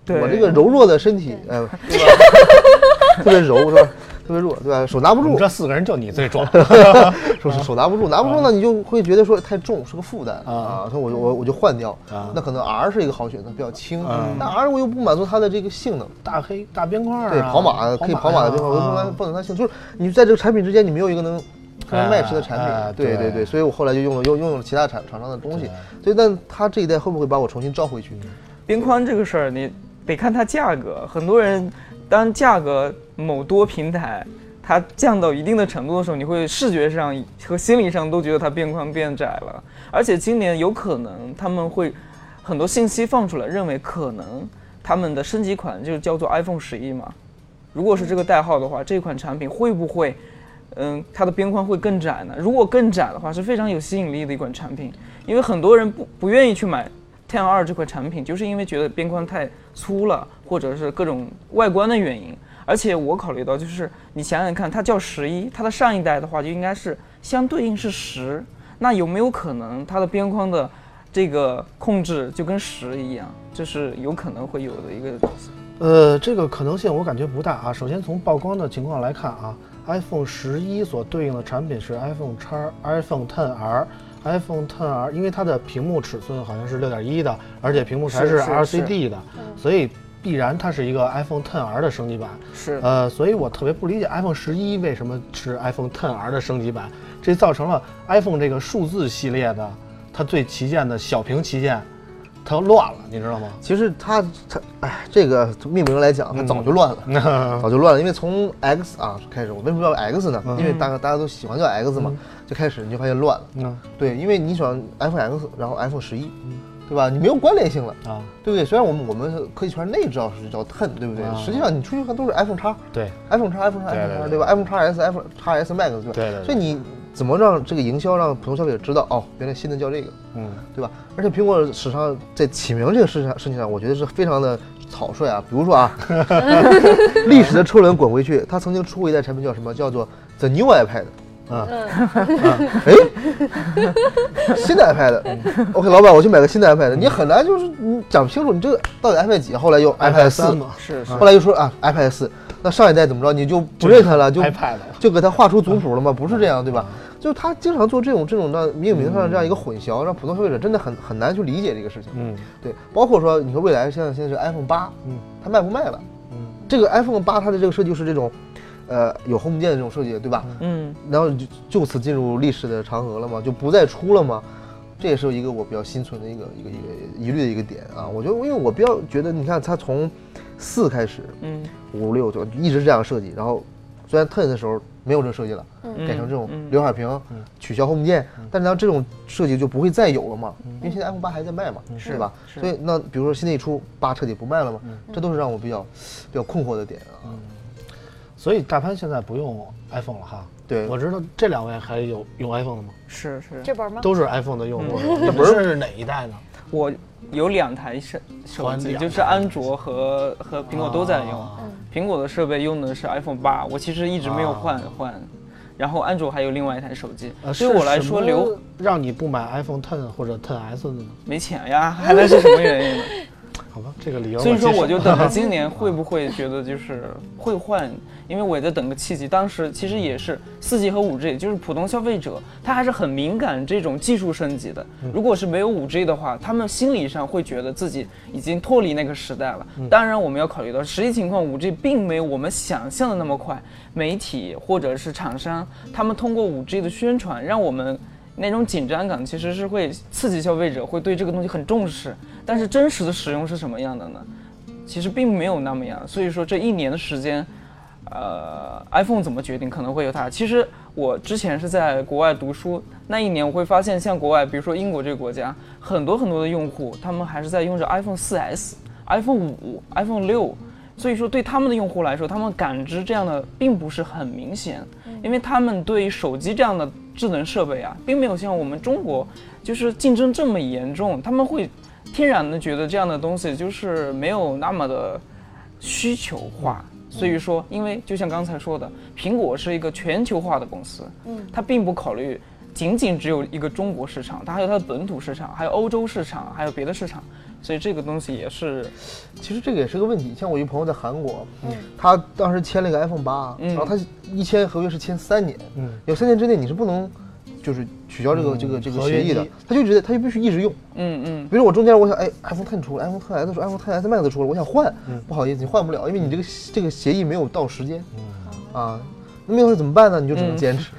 对我这个柔弱的身体，哎，[LAUGHS] 对吧？特别柔是吧？特别弱，对吧？手拿不住，这四个人就你最壮。[LAUGHS] 说是手拿不住，拿不住呢，你就会觉得说太重，是个负担啊啊，所以我就我我就换掉啊。那可能 R 是一个好选择，比较轻啊，但 R 我又不满足它的这个性能。大黑大边框啊，对，跑马可以跑马的边框，我就说啊它不能它性，就是你在这个产品之间，你没有一个能非常哎 match 的产哎品。对对对对，所以我后来就用了用用了其他厂厂商的东西。所以，但它这一代会不会把我重新招回去？边框这个事儿，你得看它价格。很多人当价格某多平台它降到一定的程度的时候，你会视觉上和心理上都觉得它边框变窄了。而且今年有可能他们会很多信息放出来，认为可能他们的升级款就叫做 iPhone 十一嘛。如果是这个代号的话，这款产品会不会，嗯，它的边框会更窄呢？如果更窄的话，是非常有吸引力的一款产品，因为很多人不不愿意去买 Ten 二这款产品，就是因为觉得边框太粗了，或者是各种外观的原因。而且我考虑到，就是你想想看，它叫十一，它的上一代的话就应该是相对应是十，那有没有可能它的边框的这个控制就跟十一样？这是有可能会有的一个呃，这个可能性我感觉不大啊。首先从曝光的情况来看啊，iPhone 十一所对应的产品是 iPhone x iPhone Ten R。iPhone 10 R，因为它的屏幕尺寸好像是六点一的，而且屏幕还是是 LCD 的，所以必然它是一个 iPhone 10 R 的升级版。是呃，所以我特别不理解 iPhone 十一为什么是 iPhone 10 R 的升级版，这造成了 iPhone 这个数字系列的它最旗舰的小屏旗舰，它乱了，你知道吗？其实它它哎，这个命名来讲，它早就乱了。那早就乱了，因为从 X 啊开始，我为什么叫 X 呢？嗯因为大家大家都喜欢叫 X 嘛，就开始你就发现乱了。嗯对，因为你选 iPhone X，然后 iPhone 十一，对吧？你没有关联性了，啊，对不对？虽然我们我们科技圈内知道是叫 Ten，对不对？啊实际上你出去看都是 iPhone 叉对，iPhone 叉，iPhone 叉，iPhone 叉，对吧？iPhone 叉 S、iPhone 叉 S Max，对吧？对对对所以你怎么让这个营销让普通消费者知道哦，原来新的叫这个，嗯对吧？而且苹果史上在起名这个事情上事情上，我觉得是非常的草率啊。比如说啊，[LAUGHS] 历史的车轮滚回去，它曾经出过一代产品叫什么？叫做 The New iPad。啊哎，新的 iPad。OK，老板，我去买个新的 iPad。你很难就是你讲不清楚你这个到底 iPad 几，后来又 iPad 四，嘛是是后来又说啊 iPad 四。那上一代怎么着？你就不认它了，就，iPad 就给它画出族谱了吗？不是这样，对吧？就他经常做这种这种的命名上的这样一个混淆，让普通消费者真的很很难去理解这个事情。嗯对，包括说你说未来现在现在是 iPhone 八，嗯，它卖不卖了？嗯这个 iPhone 八它的这个设计是这种，呃，有 Home 键的这种设计，对吧？嗯然后就就此进入历史的长河了嘛，就不再出了嘛。这也是一个我比较心存的一个一个一个疑虑的一个点啊。我觉得，因为我比较觉得，你看它从四开始，嗯五六就一直这样设计，然后虽然 Ten 的时候没有这个设计了，嗯改成这种嗯刘海屏，取消 Home 键，但是它这种设计就不会再有了嘛，因为现在 iPhone 八还在卖嘛，是吧？所以那比如说新的一出八彻底不卖了嘛，这都是让我比较比较困惑的点啊。所以大潘现在不用 iPhone 了哈。对我知道这两位还有用 iPhone 的吗？是是，这本吗？都是 iPhone 的用户，嗯你们是哪一代呢？[LAUGHS] 我有两台手手机，就是安卓和和苹果都在用。啊苹果的设备用的是 iPhone 八，我其实一直没有换、啊换。然后安卓还有另外一台手机，呃对我来说留让你不买 iPhone Ten 或者 Ten S 的呢？没钱呀，还能是什么原因呢？[LAUGHS] 好吧，这个理由所以说我就等着 [LAUGHS] 今年会不会觉得就是会换，因为我也在等个契机。当时其实也是四 G 和五 G，就是普通消费者他还是很敏感这种技术升级的。如果是没有五 G 的话，他们心理上会觉得自己已经脱离那个时代了。当然，我们要考虑到实际情况，五 G 并没有我们想象的那么快。媒体或者是厂商，他们通过五 G 的宣传，让我们那种紧张感其实是会刺激消费者，会对这个东西很重视。但是真实的使用是什么样的呢？其实并没有那么样。所以说这一年的时间，呃，iPhone 怎么决定可能会有它。其实我之前是在国外读书，那一年我会发现，像国外，比如说英国这个国家，很多很多的用户，他们还是在用着 iPhone 4S。iPhone 五、iPhone 六，所以说对他们的用户来说，他们感知这样的并不是很明显，因为他们对手机这样的智能设备啊，并没有像我们中国就是竞争这么严重，他们会天然的觉得这样的东西就是没有那么的需求化。所以说，因为就像刚才说的，苹果是一个全球化的公司，嗯，它并不考虑仅仅只有一个中国市场，它还有它的本土市场，还有欧洲市场，还有别的市场，所以这个东西也是，其实这个也是个问题。像我一朋友在韩国，他当时签了一个 iPhone 八、嗯然后他一签合约是签三年，嗯有三年之内你是不能就是取消这个、嗯这个这个协议的，他就觉得他就必须一直用。嗯嗯比如我中间我想，哎，iPhone Ten 出了，iPhone Ten S 出，iPhone Ten S Max 出了，我想换，嗯不好意思，你换不了，因为你这个这个协议没有到时间，啊，那那会儿怎么办呢？你就只能嗯坚持，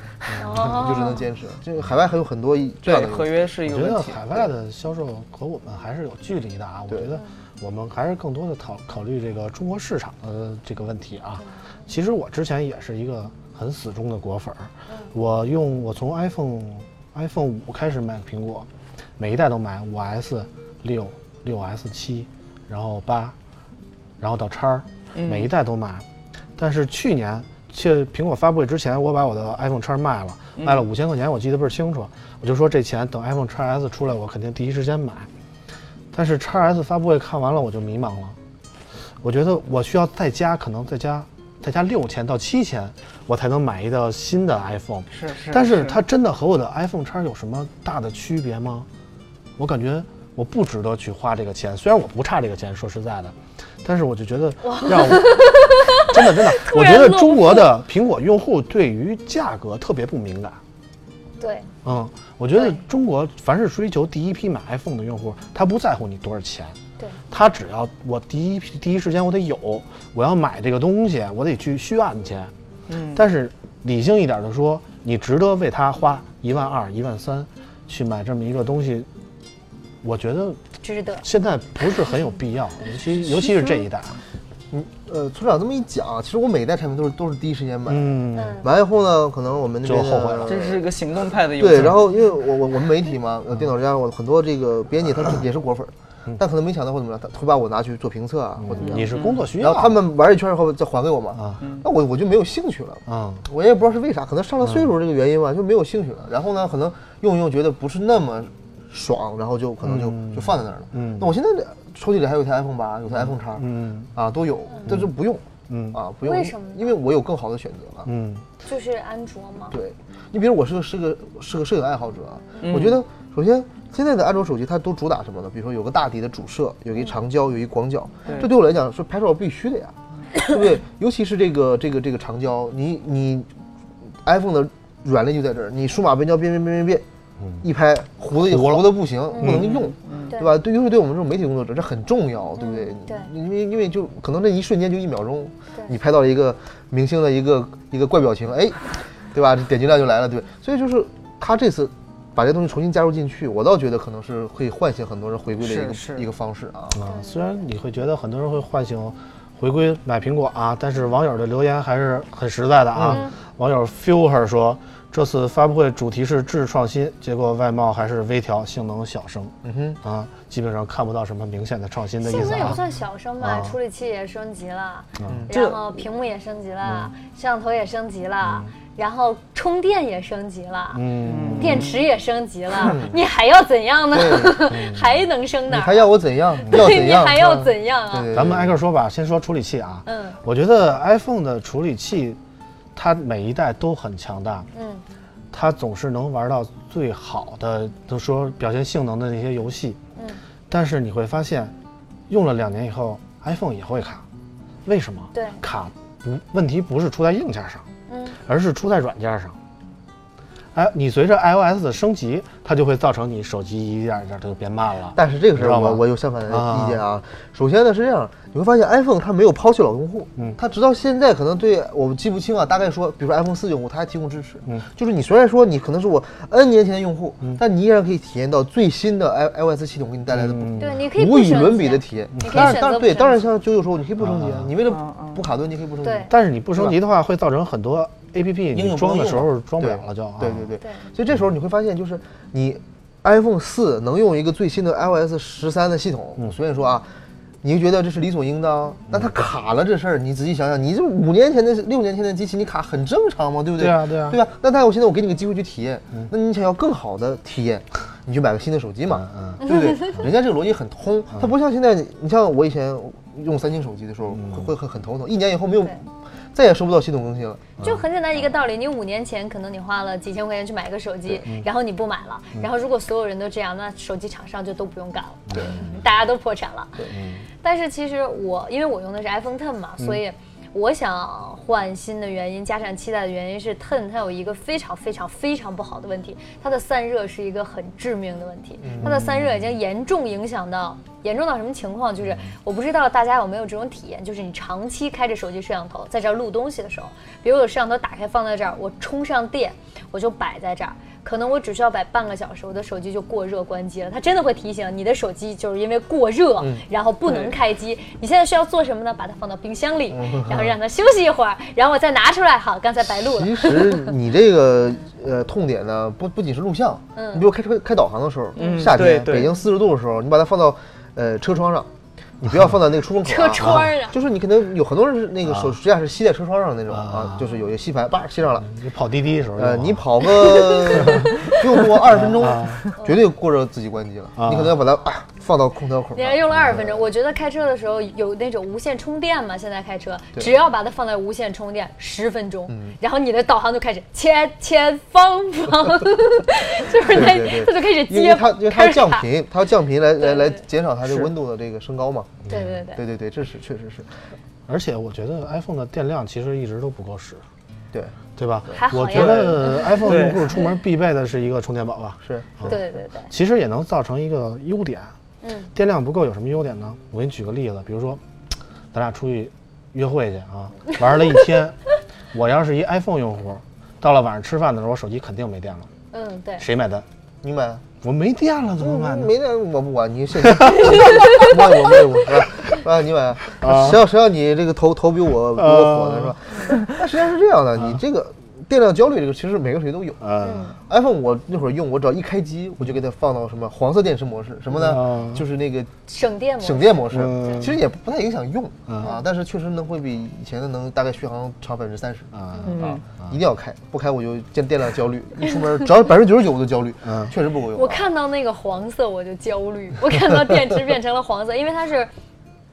哦 [LAUGHS] 你就只能坚持。这个海外还有很多一这样，的合约是一个我觉得。海外的销售和我们还是有距离的啊。我觉得我们还是更多的考考虑这个中国市场的这个问题啊。其实我之前也是一个很死忠的果粉儿，我用我从 iPhone iPhone 五开始买苹果，每一代都买五 S、六、六 S 七，然后八，然后到叉儿，每一代都买。但是去年去苹果发布会之前，我把我的 iPhone 叉卖了，卖了五千块钱，我记得倍儿清楚。我就说这钱等 iPhone x S 出来，我肯定第一时间买。但是 x S 发布会看完了，我就迷茫了。我觉得我需要再加，可能再加再加六千到七千，我才能买一个新的 iPhone。是是，但是它真的和我的 iPhone x 有什么大的区别吗？我感觉我不值得去花这个钱，虽然我不差这个钱，说实在的，但是我就觉得让我真 [LAUGHS] 的真的，我觉得中国的苹果用户对于价格特别不敏感。对，嗯，我觉得中国凡是追求第一批买 iPhone 的用户，他不在乎你多少钱，对，他只要我第一批第一时间我得有，我要买这个东西，我得去需要钱。嗯，但是理性一点的说，你值得为他花一万二、一万三去买这么一个东西，我觉得值得。现在不是很有必要，[LAUGHS] 尤其尤其是这一代。嗯呃，村长这么一讲，其实我每一代产品都是都是第一时间买，嗯，嗯，买以后呢，可能我们那边就后悔了的这是一个行动派的用户。对，然后因为我我我们媒体嘛，[LAUGHS] 呃，电脑之家，我很多这个编辑他是 [LAUGHS] 也是果粉儿，但可能没想到会怎么样，他会把我拿去做评测啊，或怎么样。你是工作需要，然后他们玩一圈以后再还给我嘛，啊那我我就没有兴趣了。啊我也不知道是为啥，可能上了岁数这个原因吧，就没有兴趣了。然后呢，可能用一用觉得不是那么爽，然后就可能就、嗯就放在那儿了。嗯那我现在这抽屉里还有一台 iPhone 八，有台 iPhone 叉、嗯啊，都有，但是不用嗯啊，不用。为什么因为我有更好的选择了。嗯就是安卓吗。对，你比如我是个是个是个摄影爱好者我觉得首先现在的安卓手机它都主打什么呢？比如说有个大底的主摄，有一长焦，有一广角，对这对我来讲是拍照必须的呀，[LAUGHS] 对不对？尤其是这个这个这个长焦，你你 iPhone 的软肋就在这儿，你数码变焦变变变变变，一拍糊的糊的不行，不能用。对对吧？对，尤其对我们这种媒体工作者，这很重要，对不对？对因为因为就可能这一瞬间就一秒钟，你拍到了一个明星的一个一个怪表情，哎，对吧？这点击量就来了，对。所以就是他这次把这东西重新加入进去，我倒觉得可能是会唤醒很多人回归的一个一个方式啊。啊，虽然你会觉得很多人会唤醒回归买苹果啊，但是网友的留言还是很实在的啊。网友 Fuher 说，这次发布会主题是智创新，结果外貌还是微调，性能小升嗯哼，啊，基本上看不到什么明显的创新的意思啊。性能也不算小升吧，啊处理器也升级了，这然后屏幕也升级了，摄像头也升级了，然后充电也升级了，嗯，电池也升级了，[LAUGHS] 你还要怎样呢？[LAUGHS] 还能升哪还要我怎样？要怎你样？还要怎样啊？咱们挨个说吧，先说处理器啊。嗯我觉得 iPhone 的处理器，它每一代都很强大，嗯它总是能玩到最好的，都说表现性能的那些游戏。嗯，但是你会发现，用了两年以后，iPhone 也会卡，为什么？对卡不问题不是出在硬件上，嗯，而是出在软件上。哎，你随着 iOS 的升级，它就会造成你手机一点一点就变慢了。但是这个事儿知道吧我我有相反的意见啊。首先呢是这样，你会发现 iPhone 它没有抛弃老用户，嗯它直到现在可能对我们记不清啊，大概说，比如说 iPhone 四用户，它还提供支持，嗯，就是你虽然说你可能是我 N 年前的用户，嗯但你依然可以体验到最新的 i iOS 系统给你带来的嗯对，你可以无与伦比的体验。你可以当然，当然对，选择升级当然像九九说，你可以不升级啊啊，你为了不卡顿，你可以不升级。对但是你不升级的话，会造成很多 APP 应你装的时候装不了了就。啊对对对对所以这时候你会发现，就是你 iPhone 四能用一个最新的 iOS 十三的系统，嗯所以说啊，你就觉得这是理所应当。那它卡了这事儿，你仔细想想，你这五年前的、六年前的机器，你卡很正常嘛，对不对？对啊对啊对吧？那但我现在我给你个机会去体验，那你想要更好的体验，你就买个新的手机嘛，对不对？人家这个逻辑很通，它不像现在，你像我以前用三星手机的时候，会会很很头疼，一年以后没有对，再也收不到系统更新了。就很简单一个道理，你五年前可能你花了几千块钱去买个手机，然后你不买了，然后如果所有人都这样，那手机厂商就都不用干了，对，大家都破产了。但是其实我因为我用的是 iPhone Ten 嘛，所以我想换新的原因，加上期待的原因是 Ten 它有一个非常非常非常不好的问题，它的散热是一个很致命的问题，它的散热已经严重影响到。严重到什么情况？就是我不知道大家有没有这种体验，就是你长期开着手机摄像头在这儿录东西的时候，比如我摄像头打开放在这儿，我充上电，我就摆在这儿，可能我只需要摆半个小时，我的手机就过热关机了。它真的会提醒你的手机就是因为过热，然后不能开机。你现在需要做什么呢？把它放到冰箱里，然后让它休息一会儿，然后我再拿出来。好，刚才白录了。其实你这个呃痛点呢，不不仅是录像，嗯你比如开车开导航的时候，嗯夏天北京四十度的时候，你把它放到呃车窗上，你不要放在那个出风口、啊。车窗上就是你可能有很多人是那个手指甲是吸在车窗上那种啊。啊，就是有一个吸盘，叭吸上了。你跑滴滴的时候呃，你跑个 [LAUGHS] 不用过二十分钟啊，绝对过热自己关机了。啊。你可能要把它啊放到空调口上。你还用了二十分钟，我觉得开车的时候有那种无线充电嘛，现在开车只要把它放在无线充电十分钟，然后你的导航就开始前前方方，[LAUGHS] 就是它就开始接因为它因为它降频，它要降频来来来减少它这个温度的这个升高嘛。对对对对对对，这是确实是，而且我觉得 iPhone 的电量其实一直都不够使，对对吧我觉得 iPhone 用户出门必备的是一个充电宝吧。是。对对对，其实也能造成一个优点。嗯，电量不够有什么优点呢？我给你举个例子，比如说，咱俩出去约会去啊，[LAUGHS] 玩了一天，我要是一 iPhone 用户，到了晚上吃饭的时候，我手机肯定没电了，嗯对。谁买单？你买。我没电了怎么办呢？没电我不管，你现在 [LAUGHS] 我我没我是吧？啊，你买，谁要谁要你这个头头比我比我火呢是吧？那实际上是这样的，你这个电量焦虑这个其实每个手机都有。嗯。iPhone 我那会儿用，我只要一开机，我就给它放到什么黄色电池模式，什么呢？嗯？就是那个省电模式。省电模式，嗯。其实也不太影响用嗯。啊，但是确实能会比以前的能大概续航长百分之三十。啊啊，一定要开，不开我就见电量焦虑，[LAUGHS] 一出门只要百分之九十九我都焦虑，嗯。确实不够用啊。我看到那个黄色我就焦虑，我看到电池变成了黄色，因为它是。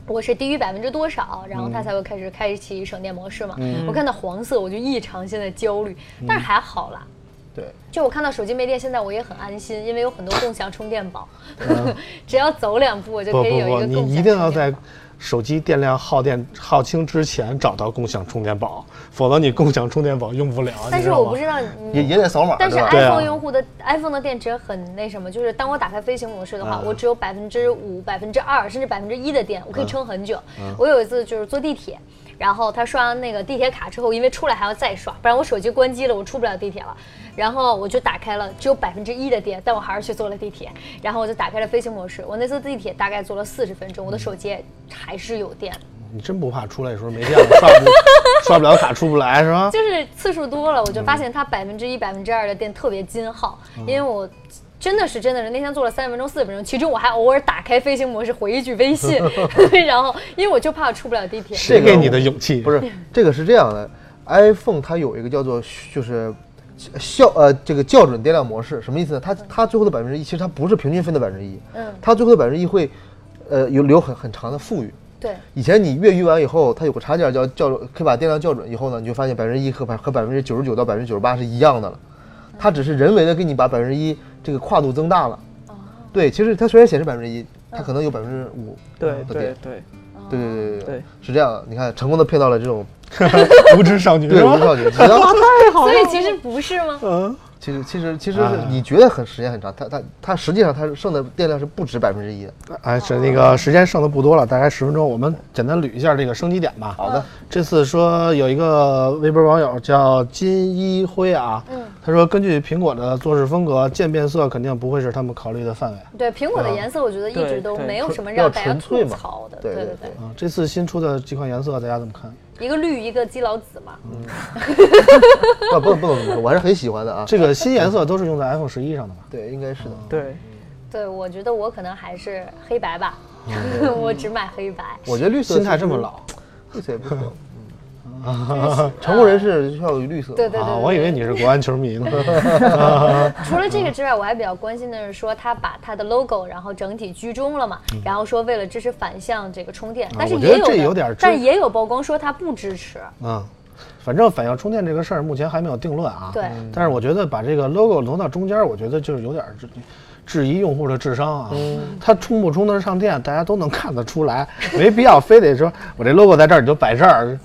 我是低于百分之多少，然后它才会开始开启省电模式嘛。我看到黄色我就异常现在焦虑，但是还好啦。对，就我看到手机没电，现在我也很安心，因为有很多共享充电宝，[LAUGHS] 只要走两步我就可以有一个共享你一定要在手机电量耗电耗清之前找到共享充电宝，否则你共享充电宝用不了。但是我不知道也你也得扫码，但是 iPhone 用户的 iPhone 的电池很那什么，就是当我打开飞行模式的话，啊我只有百分之五、百分之二，甚至百分之一的电，我嗯可以撑很久。我有一次就是坐地铁，然后他刷完那个地铁卡之后，因为出来还要再刷，不然我手机关机了，我出不了地铁了。然后我就打开了，只有百分之一的电，但我还是去坐了地铁。然后我就打开了飞行模式，我那次地铁大概坐了四十分钟，我的手机还是有电。你真不怕出来的时候没电了，刷不 [LAUGHS] 刷不了卡出不来是吧？就是次数多了，我就发现它百分之一、百分之二的电特别金耗，因为我。真的是真的是，那天做了三十分钟、四十分钟，其中我还偶尔打开飞行模式回一句微信，[LAUGHS] [LAUGHS] 然后因为我就怕我出不了地铁。谁给你的勇气？不是，这个是这样的，iPhone 它有一个叫做就是校呃这个校准电量模式，什么意思呢？它它最后的百分之一，其实它不是平均分的百分之一，嗯它最后的百分之一会呃有留很很长的富裕。对，以前你越狱完以后，它有个插件叫校准，可以把电量校准以后呢，你就发现百分之一和百和百分之九十九到百分之九十八是一样的了，它只是人为的给你把百分之一这个跨度增大了。对，其实它虽然显示百分之一，它可能有百分之五对的电。对对，对对对对对，是这样的。你看，成功的骗到了这种 [LAUGHS] 无知少女对无知？[LAUGHS] 少女，哇，太好了？所以其实不是吗？嗯，其实其实其实你觉得很时间很长，它它它实际上它剩的电量是不止百分之一的。哎，是那个时间剩的不多了，大概十分钟，我们简单捋一下这个升级点吧。好的，这次说有一个微博网友叫金一辉啊，他说根据苹果的做事风格，渐变色肯定不会是他们考虑的范围。对，苹果的颜色我觉得一直都没有什么让大家吐槽的。对对对对，啊，这次新出的几款颜色大家怎么看？一个绿一个基佬紫嘛。[LAUGHS] 不不不能这么说，我还是很喜欢的啊。这个新颜色都是用在 iPhone 十一上的吧？对，应该是的。对，对，我觉得我可能还是黑白吧。[LAUGHS] 我只买黑白。我觉得绿色心态这么老绿色也不错。嗯，成功人士需要有绿色。对对对我以为你是国安球迷呢。[LAUGHS] 除了这个之外，我还比较关心的是说，他把他的 logo 然后整体居中了嘛，然后说为了支持反向这个充电，但是嗯我觉得也有的这有点但也有曝光说他不支持。嗯，反正反向充电这个事儿目前还没有定论啊。对但是我觉得把这个 logo 挪到中间，我觉得就是有点儿质质疑用户的智商啊。它充不充得上电，大家都能看得出来，没必要非得说我这 logo 在这儿你就摆这儿，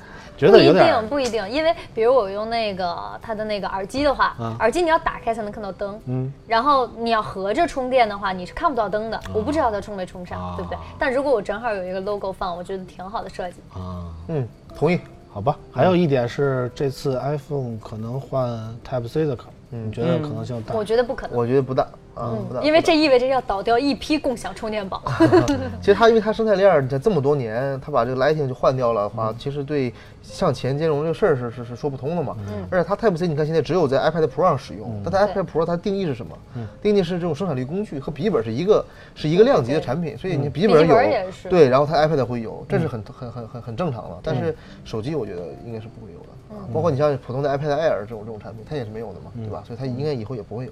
觉不一得有点儿定，不一定，因为比如我用那个它的那个耳机的话，耳机你要打开才能看到灯，嗯，然后你要合着充电的话，你是看不到灯的，我不知道它充没充上，对不对？但如果我正好有一个 logo 放，我觉得挺好的设计。啊。嗯，同意。好吧，还有一点是这次 iPhone 可能换 Type C 的壳，你觉得可能性大？我觉得不可能，我觉得不大啊，因为这意味着要倒掉一批共享充电宝。[LAUGHS] 其实它因为它生态链儿在这么多年，它把这个 Lighting 就换掉了的话，嗯其实对向前兼容这个事儿是是是说不通的嘛。嗯而且它 Type C 你看现在只有在 iPad Pro 上使用，嗯但它 iPad Pro 它定义是什么？定义是这种生产力工具和笔记本是一个是一个量级的产品，所以你笔记本有本也是对，然后它 iPad 会有，这是嗯很很很很很正常的。但是手机我觉得应该是不会有的。啊包括你像普通的 iPad Air 这种这种产品，它也是没有的嘛，对吧？所以它应该以后也不会有。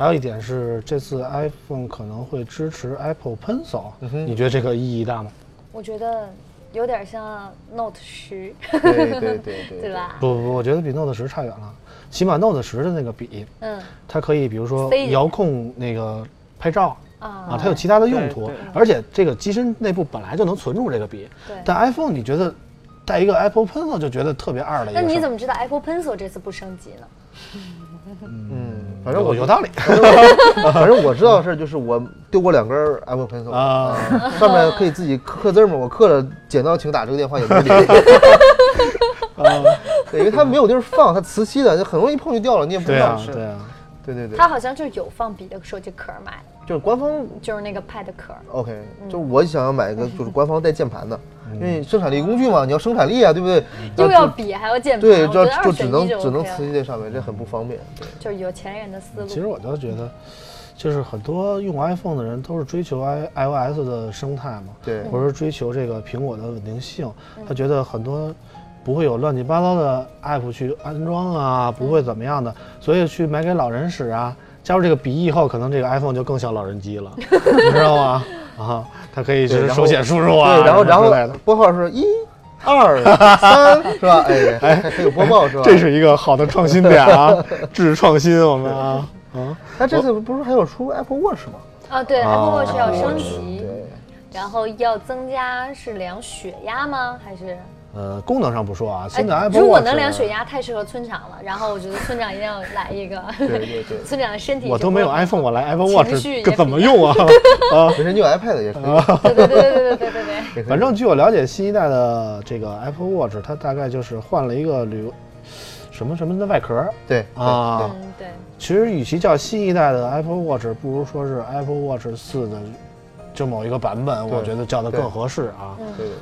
还有一点是这次 iPhone 可能会支持 Apple Pencil，、哼你觉得这个意义大吗？我觉得有点像 Note 十，对对对对对？吧？不不不，我觉得比 Note 十差远了。起码 Note 十的那个笔，嗯它可以比如说遥控那个拍照啊，啊，它有其他的用途而且这个机身内部本来就能存住这个笔。对但 iPhone 你觉得带一个 Apple Pencil 就觉得特别二的一个那。你怎么知道 Apple Pencil 这次不升级呢？嗯，反正我有有道理。[LAUGHS] 反正我知道的事儿就是我丢过两根儿 Apple Pencil 啊啊，上面可以自己刻刻字儿嘛，我刻了剪刀请打这个电话也没理。[LAUGHS] 对，因为它没有地儿放，它磁吸的，就很容易一碰就掉了，你也不知道。对啊，对啊。对对对它好像就有放笔的手机壳买的，就是官方就是那个 Pad 壳。OK，就是我想要买一个就是官方带键盘的，因为生产力工具嘛，你要生产力啊，对不对？又要笔还要键盘，对，就就只能只能磁吸在上面，这很不方便。对，就是有钱人的思路其实。我倒觉得，就是很多用 iPhone 的人都是追求 i iOS 的生态嘛，对或者说追求这个苹果的稳定性。他觉得很多不会有乱七八糟的 app 去安装啊，不会怎么样的，所以去买给老人使啊。加入这个笔以后，可能这个 iPhone 就更像老人机了，[LAUGHS] 你知道吗？啊，它可以就是手写输入啊，对，然后然后。拨号是一、二、三，是吧？哎，哎还还有播报是吧？[LAUGHS] 这是一个好的创新点啊，[LAUGHS] 智创新我们啊啊。那这次不是还有出 Apple Watch 吗？啊，对啊，Apple Watch 要升级，对，然后要增加是量血压吗？还是？呃，功能上不说啊，哎现在 Apple 如果能量血压，太适合村长了。然后我觉得村长一定要来一个，对对对 [LAUGHS] 村长的身体我都没有 iPhone，我来 Apple Watch 这怎么用啊？[LAUGHS] 啊，本身就有 iPad 也可以对对对对对对。反正据我了解，新一代的这个 Apple Watch，它大概就是换了一个铝什么什么的外壳对啊。嗯，对，其实与其叫新一代的 Apple Watch，不如说是 Apple Watch 四的就某一个版本，我觉得叫的更合适啊。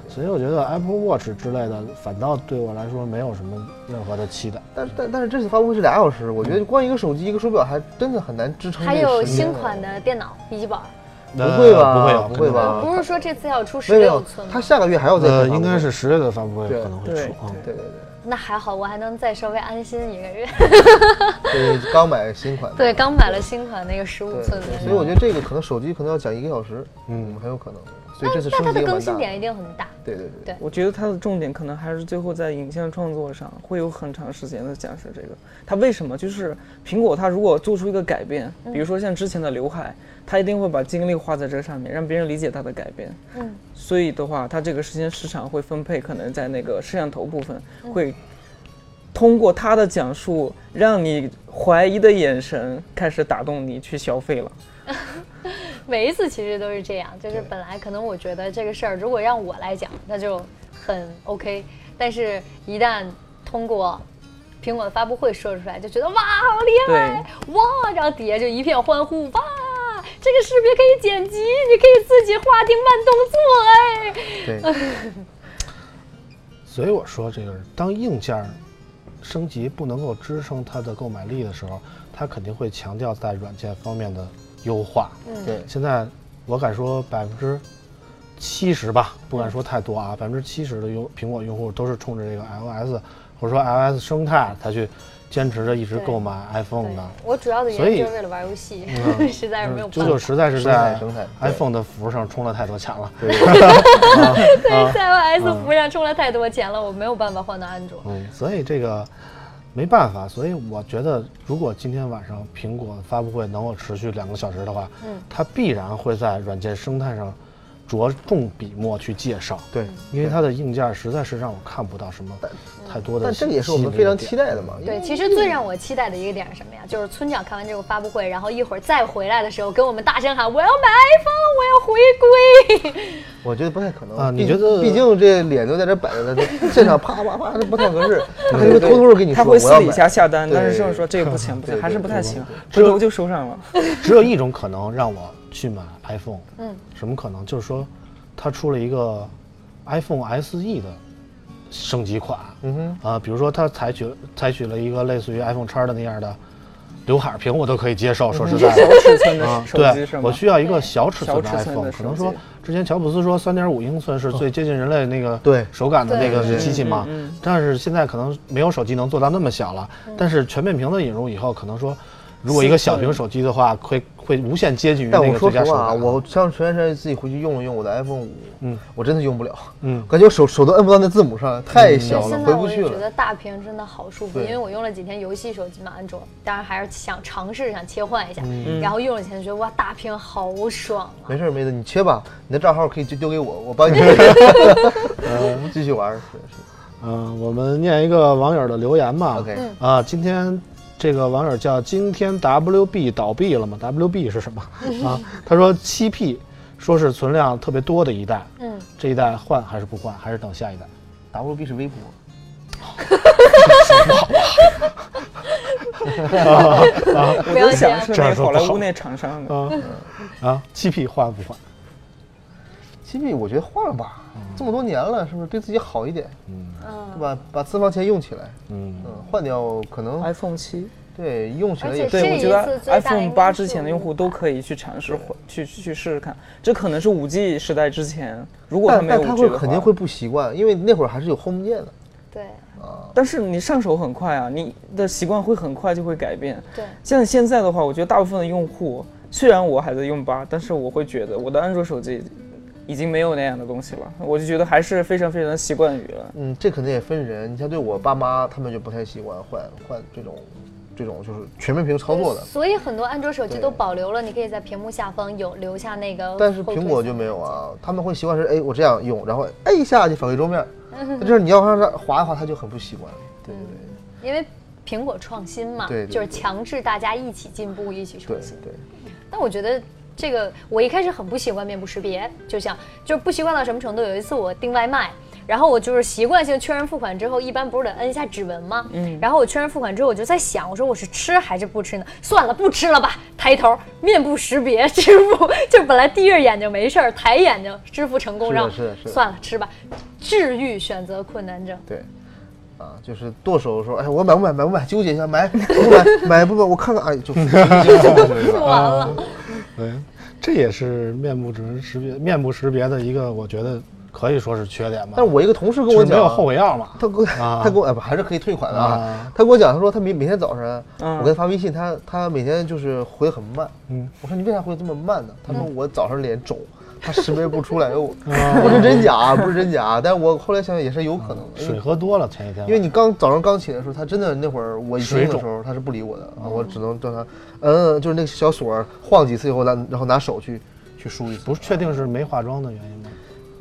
所以我觉得 Apple Watch 之类的，反倒对我来说没有什么任何的期待。但是但但是这次发布会是俩小时，我觉得光一个手机一个手表还真的很难支撑。还有新款的电脑笔记本，不会吧呃不会吧，不会吧啊不是说这次要出十六寸，吗？它下个月还要再应该是十月的发布会可能会出啊。对对对那还好，我还能再稍微安心一个月。[LAUGHS] 对，对刚买新款。对，刚买了新款那个十五寸的，所以我觉得这个可能手机可能要讲一个小时，嗯很有可能。所以这次那升它的更新。点一定很大。对对对对我觉得它的重点可能还是最后在影像创作上，会有很长时间的讲是这个。它为什么就是苹果，它如果做出一个改变，比如说像之前的刘海，它一定会把精力花在这个上面，让别人理解他的改变。嗯，所以的话，他这个时间时长会分配，可能在那个摄像头部分会。通过他的讲述，让你怀疑的眼神开始打动你去消费了。[LAUGHS] 每一次其实都是这样，就是本来可能我觉得这个事儿，如果让我来讲，那就很 OK，但是一旦通过苹果的发布会说出来，就觉得哇，好厉害，哇，然后底下就一片欢呼，哇，这个视频可以剪辑，你可以自己划定慢动作，哎，对，所以我说，这个当硬件儿升级不能够支撑它的购买力的时候，它肯定会强调在软件方面的优化。嗯。对。现在我敢说百分之七十吧，不敢说太多啊，百分之七十的用苹果用户都是冲着这个 iOS 或者说 iOS 生态才去坚持着一直购买 iPhone 的。我主要的原因就是为了玩游戏，嗯 [LAUGHS] 实在是没有九九。实在是在生态对 iPhone 的服上充了太多钱了。对 [LAUGHS] 在 iOS 服上充了太多钱了，我没有办法换到安卓。嗯，所以这个没办法，所以我觉得，如果今天晚上苹果发布会能够持续两个小时的话，嗯它必然会在软件生态上着重笔墨去介绍，对，因为它的硬件实在是让我看不到什么太多的但。这个也是我们非常期待的嘛。对，其实最让我期待的一个点是什么呀？就是村长看完这个发布会，然后一会儿再回来的时候，跟我们大声喊：“我要买 iPhone，我要回归。我觉得不太可能啊你觉得毕竟这脸都在这摆着呢，这 [LAUGHS] 现场啪啪啪，这不太合适。他肯定会偷偷的跟你说，他会私底我要买下下单，但是对就是说这个不行不行，还是不太行对，回头就收上了。[LAUGHS] 只有一种可能让我去买 iPhone，嗯，什么可能？就是说，它出了一个 iPhone SE 的升级款，嗯哼，啊，比如说它采取采取了一个类似于 iPhone 叉的那样的刘海屏，我都可以接受。说实在小的，尺寸啊的？我需要一个小尺寸的 iPhone。可能说之前乔布斯说三点五英寸是最接近人类那个对手感的那个机器嘛但是现在可能没有手机能做到那么小了。但是全面屏的引入以后，可能说如果一个小屏手机的话，会会无限接近于但我那个说实话啊，最佳手感。我上前段时间自己回去用了用我的 iPhone 五，嗯，我真的用不了，嗯感觉我手手都摁不到那字母上，太小了，回不去了。我也觉得大屏真的好舒服，因为我用了几天游戏手机嘛，安卓，当然还是想尝试想切换一下，嗯然后用了几天觉得哇，大屏好爽啊！没事儿，妹子，你切吧，你的账号可以就丢给我，我帮你 [LAUGHS] 我们继续玩儿。是是嗯，我们念一个网友的留言吧。，OK，啊，今天这个网友叫今天 WB 倒闭了吗？WB 是什么啊？他说七 P 说是存量特别多的一代，嗯，这一代换还是不换，还是等下一代？WB 是微博，我不要这样都想是那个好莱坞那厂商的。啊啊，七 P 换不换？七 P 我觉得换了吧，这么多年了，是不是对自己好一点，嗯。对吧？把私房钱用起来，嗯，嗯，换掉可能 iPhone 七，对用起来也而且对，我觉得 iPhone 八之前的用户都可以去尝试换，去去去试试看。这可能是五 G 时代之前，如果他没有五但但他 G 会，肯定会不习惯，因为那会儿还是有 Home 键的。对。啊。但是你上手很快啊，你的习惯会很快就会改变。对，像现在的话，我觉得大部分的用户，虽然我还在用八，但是我会觉得我的安卓手机已经没有那样的东西了，我就觉得还是非常非常习惯于了。嗯，这可能也分人。你像对我爸妈，他们就不太习惯换换这种这种就是全面屏操作的。所以很多安卓手机都保留了，你可以在屏幕下方有留下那个。但是苹果就没有。啊，他们会习惯是哎我这样用，然后哎一下就返回桌面，[LAUGHS] 那就是你要让它滑一滑，他就很不习惯。对对对因为苹果创新嘛，对对就是强制大家一起进步，一起创新。对对，但我觉得这个我一开始很不习惯面部识别，就像就是不习惯到什么程度。有一次我订外卖，然后我就是习惯性确认付款之后，一般不是得摁一下指纹吗？嗯。然后我确认付款之后，我就在想，我说我是吃还是不吃呢？算了，不吃了吧。抬头面部识别支付，就本来低着眼睛没事儿，抬眼睛支付成功，是是是算了吃吧。治愈选择困难症。对，啊，就是剁手的时候，哎，我买不买，买不买，纠结一下，买不买，买不买，我看看，哎，就就就过去了，是吧？完了，对，这也是面部指纹识别、面部识别的一个，我觉得可以说是缺点吧。但是我一个同事跟我讲，是没有后悔药嘛。他跟我啊 [LAUGHS] 他跟我哎不还是可以退款的啊啊。他跟我讲，他说他每每天早上，嗯我给他发微信，他他每天就是回的很慢。嗯，我说你为啥回这么慢呢？他说我早上脸肿，他识别不出来。我 [LAUGHS] 啊不是真假，不是真假，但是我后来想想也是有可能水喝多了，前一天因为你刚早上刚起来的时候，他真的那会儿我一水肿用的时候，他是不理我的啊，我只能叫他，嗯，就是那个小锁儿晃几次以后，拿然后拿手去去梳一次。不是确定是没化妆的原因吗？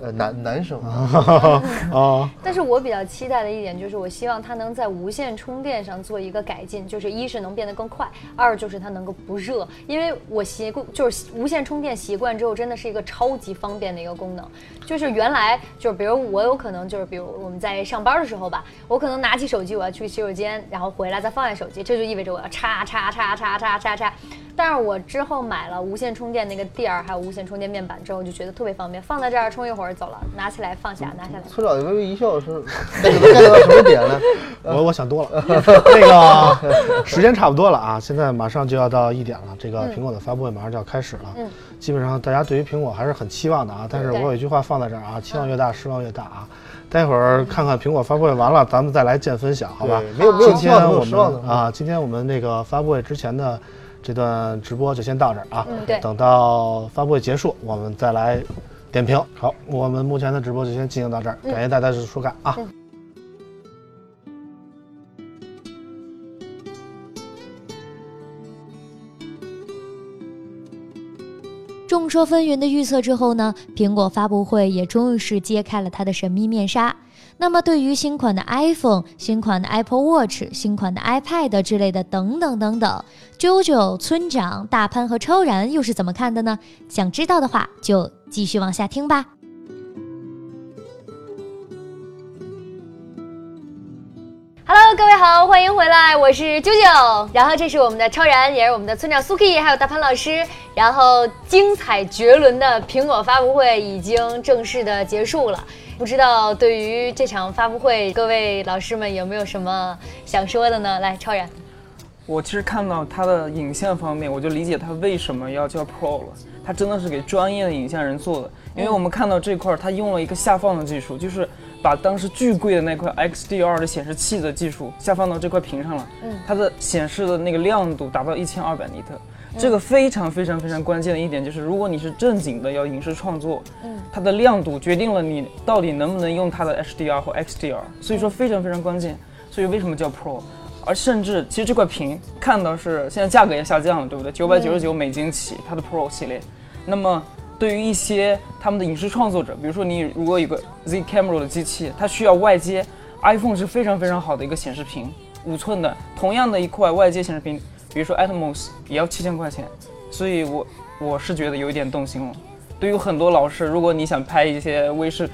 呃男男生 [LAUGHS] 啊，[LAUGHS] 但是我比较期待的一点就是，我希望它能在无线充电上做一个改进，就是一是能变得更快，二就是它能够不热。因为我习惯就是无线充电习惯之后，真的是一个超级方便的一个功能。就是原来就是比如我有可能就是比如我们在上班的时候吧，我可能拿起手机我要去洗手间，然后回来再放下手机，这就意味着我要插插插插插插插。但是我之后买了无线充电那个垫儿，还有无线充电面板之后，就觉得特别方便，放在这儿充一会儿走了，拿起来放下，拿下来。村长微微一笑是 get 到什么点呢？我我想多了。[LAUGHS] 那个时间差不多了啊，现在马上就要到一点了，这个苹果的发布会马上就要开始了。嗯基本上大家对于苹果还是很期望的啊，但是我有一句话放在这儿啊，期望越大，失望越大啊。待会儿看看苹果发布会完了，咱们再来见分享，好吧？对没有没有今天期望没有我失望的们啊，今天我们那个发布会之前的这段直播就先到这儿啊。嗯对等到发布会结束，我们再来点评。好，我们目前的直播就先进行到这儿，感谢大家的收看啊。众说纷纭的预测之后呢，苹果发布会也终于是揭开了它的神秘面纱。那么，对于新款的 iPhone、新款的 Apple Watch、新款的 iPad 之类的等等等等，，JoJo、村长、大潘和超然又是怎么看的呢？想知道的话，就继续往下听吧。Hello，各位好，欢迎回来，我是啾啾。然后这是我们的超然，也是我们的村长 Suki，还有大潘老师。然后精彩绝伦的苹果发布会已经正式的结束了。不知道对于这场发布会，各位老师们有没有什么想说的呢？来，超然。我其实看到它的影像方面，我就理解它为什么要叫 Pro 了。它真的是给专业的影像人做的，因为我们看到这块儿，它用了一个下放的技术，就是把当时巨贵的那块 XDR 的显示器的技术下放到这块屏上了。嗯它的显示的那个亮度达到一千二百尼特。这个非常非常非常关键的一点就是，如果你是正经的要影视创作，嗯它的亮度决定了你到底能不能用它的 HDR 或 XDR，所以说非常非常关键。所以为什么叫 Pro？而甚至其实这块屏看到是现在价格也下降了，对不对？九百九十九美金起，它的 Pro 系列。那么对于一些他们的影视创作者，比如说你如果有个 Z Camera 的机器，它需要外接 iPhone 是非常非常好的一个显示屏，五寸的，同样的一块外接显示屏，比如说 Atmos 也要七千块钱，所以我我是觉得有一点动心了。对于很多老师，如果你想拍一些微视、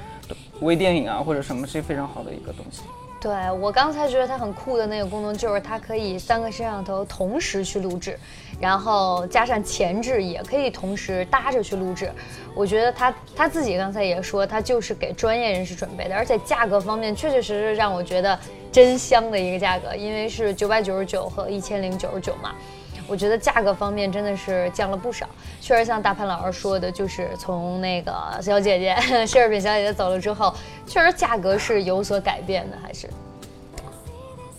微电影啊或者什么，是非常好的一个东西。对我刚才觉得它很酷的那个功能，就是它可以三个摄像头同时去录制，然后加上前置也可以同时搭着去录制。我觉得它它自己刚才也说，它就是给专业人士准备的，而且价格方面确确实实让我觉得真香的一个价格，因为是九百九十九和一千零九十九嘛。我觉得价格方面真的是降了不少，确实像大潘老师说的，就是从那个小姐姐 [LAUGHS] 奢侈品小姐姐走了之后，确实价格是有所改变的，还是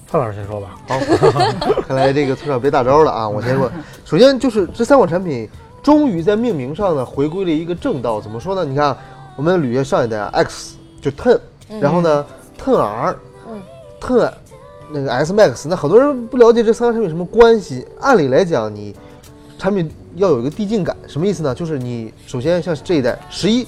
范老师先说吧。好，[LAUGHS] 看来这个村长别大招了啊！我先说，首先就是这三款产品终于在命名上呢回归了一个正道。怎么说呢？你看我们捋下上一代啊，X 就 Ten，然后呢 Ten R，嗯，Ten 那个 S Max，那很多人不了解这三个产品什么关系。按理来讲，你产品要有一个递进感，什么意思呢？就是你首先像这一代十一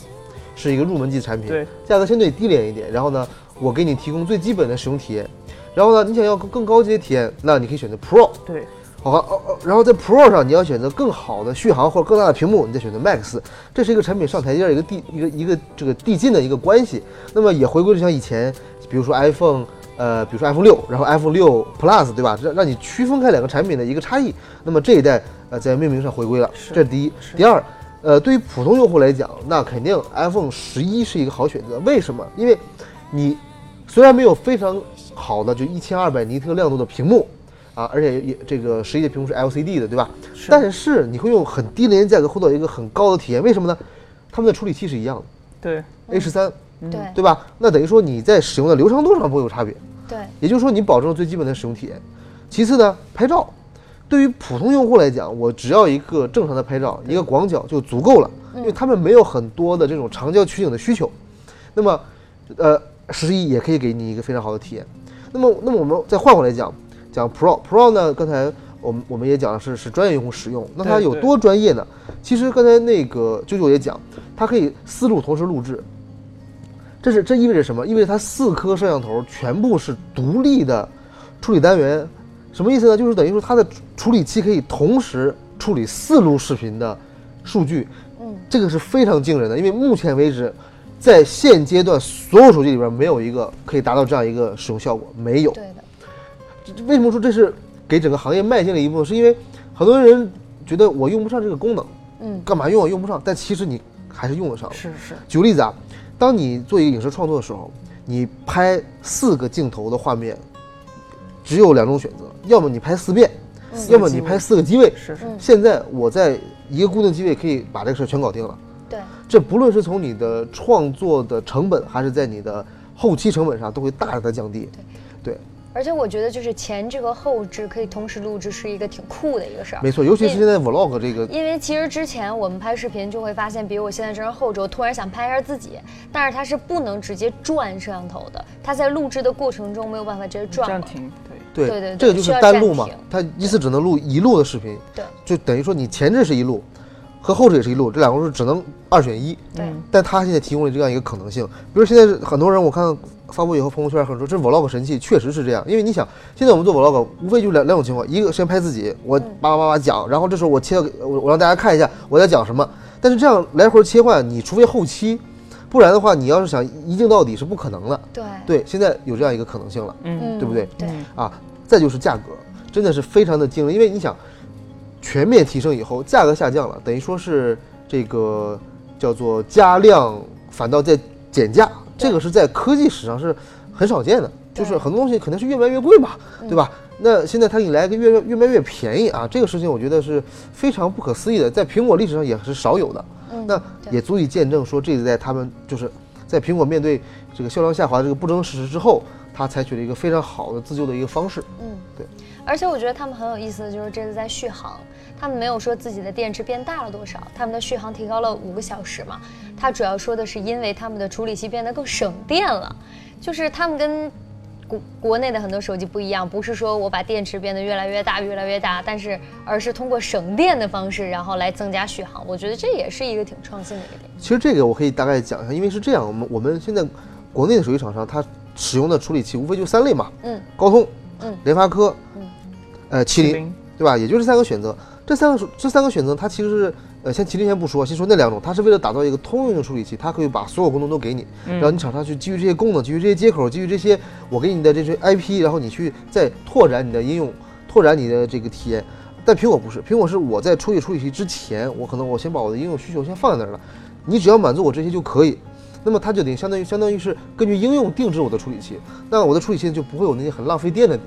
是一个入门级产品，对，价格相对低廉一点，然后呢，我给你提供最基本的使用体验。然后呢，你想要更更高级的体验，那你可以选择 Pro。对，好吧，哦哦，然后在 Pro 上你要选择更好的续航或者更大的屏幕，你再选择 Max，这是一个产品上台阶儿一个递一个一个这个递进的一个关系。那么也回归了像以前，比如说 iPhone，呃，比如说 iPhone 六，然后 iPhone 六 Plus，对吧？让让你区分开两个产品的一个差异。那么这一代呃在命名上回归了，是这是第一。第二，呃，对于普通用户来讲，那肯定 iPhone 十一是一个好选择。为什么？因为你虽然没有非常好的就一千二百尼特亮度的屏幕啊，而且也这个十一的屏幕是 LCD 的，对吧？是但是你会用很低廉的价格获得一个很高的体验，为什么呢？他们的处理器是一样的对，，A 十三，对对吧？那等于说你在使用的流畅度上不会有差别，对，也就是说你保证了最基本的使用体验。其次呢，拍照，对于普通用户来讲，我只要一个正常的拍照，一个广角就足够了，因为他们没有很多的这种长焦取景的需求。那么，呃，十一也可以给你一个非常好的体验。那么，那么我们再换过来讲，讲 Pro，Pro 呢，刚才我们我们也讲的是是专业用户使用，那它有多专业呢？其实刚才那个九九也讲，它可以四路同时录制。这是这意味着什么？意味着它四颗摄像头全部是独立的处理单元，什么意思呢？就是等于说它的处理器可以同时处理四路视频的数据，嗯，这个是非常惊人的，因为目前为止，在现阶段所有手机里边没有一个可以达到这样一个使用效果，没有。对的，这为什么说这是给整个行业迈进了一步？是因为很多人觉得我用不上这个功能，嗯，干嘛用啊？用不上，但其实你还是用得上。是是，举个例子啊，当你做一个影视创作的时候，你拍四个镜头的画面，只有两种选择，要么你拍四遍，要么你拍四个机位。是是，现在我在一个固定机位可以把这个事儿全搞定了。对，这不论是从你的创作的成本，还是在你的后期成本上，都会大大的降低。对，而且我觉得就是前置和后置可以同时录制，是一个挺酷的一个事儿。没错，尤其是现在 vlog 这个，因为其实之前我们拍视频就会发现，比如我现在这是后置，我突然想拍一下自己，但是它是不能直接转摄像头的，它在录制的过程中没有办法直接转。暂停，对对，对对对这个就是单录嘛，它一次只能录一路的视频，对，就等于说你前置是一路，和后置也是一路，这两个是只能二选一。对嗯但它现在提供了这样一个可能性，比如现在是很多人我看发布以后朋友圈很多说这 vlog 神器，确实是这样，因为你想现在我们做 vlog 无非就两两种情况，一个先拍自己，我叭叭叭叭讲，然后这时候我切到我我让大家看一下我在讲什么，但是这样来回切换，你除非后期，不然的话你要是想一镜到底是不可能的。对。对，现在有这样一个可能性了。嗯。对不对。对，啊，再就是价格，真的是非常的惊人，因为你想，全面提升以后，价格下降了，等于说是这个叫做加量，反倒在减价，这个是在科技史上是很少见的，就是很多东西肯定是越卖越贵嘛，对吧？那现在它给你来一个越越卖越便宜啊，这个事情我觉得是非常不可思议的，在苹果历史上也是少有的，嗯那也足以见证说这一代他们就是在苹果面对这个销量下滑这个不争事实之后，他采取了一个非常好的自救的一个方式。嗯，对。而且我觉得他们很有意思的就是这次在续航，他们没有说自己的电池变大了多少，他们的续航提高了五个小时嘛。他主要说的是因为他们的处理器变得更省电了，就是他们跟国国内的很多手机不一样，不是说我把电池变得越来越大越来越大，但是而是通过省电的方式，然后来增加续航。我觉得这也是一个挺创新的一个点。其实这个我可以大概讲一下，因为是这样，我们我们现在国内的手机厂商它使用的处理器无非就三类嘛，嗯，高通，嗯，联发科，嗯，呃，麒麟，麟对吧？也就这三个选择。这三个这三个选择，它其实是呃，先麒麟先不说，先说那两种，它是为了打造一个通用的处理器，它可以把所有功能都给你，然后你厂商去基于这些功能，基于这些接口，基于这些我给你的这些 IP，然后你去再拓展你的应用，拓展你的这个体验。但苹果不是，苹果是我在处理处理器之前，我可能我先把我的应用需求先放在那儿了，你只要满足我这些就可以。那么它就得相当于相当于是根据应用定制我的处理器，那我的处理器就不会有那些很浪费电的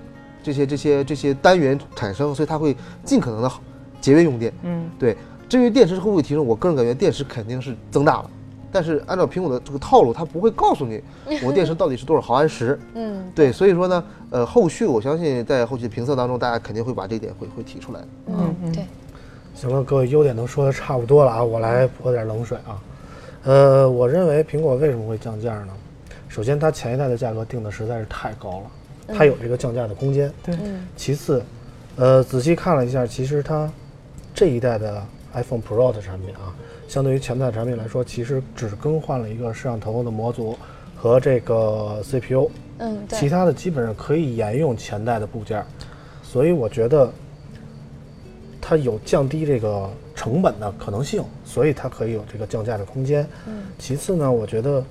这些这些这些单元产生，所以它会尽可能的节约用电。嗯，对。至于电池会不会提升，我个人感觉电池肯定是增大了，但是按照苹果的这个套路，它不会告诉你我电池到底是多少毫安时。嗯，对，所以说呢，呃，后续我相信在后期评测当中，大家肯定会把这一点会会提出来。嗯，对，行了，各位优点都说的差不多了啊，我来泼点冷水啊。呃，我认为苹果为什么会降价呢？首先，它前一代的价格定的实在是太高了，它有这个降价的空间。对嗯其次，呃，仔细看了一下，其实它这一代的 iPhone Pro 的产品啊，相对于前代产品来说，其实只更换了一个摄像头的模组和这个 CPU，嗯，对，其他的基本上可以沿用前代的部件，所以我觉得它有降低这个成本的可能性，所以它可以有这个降价的空间。嗯。其次呢，我觉得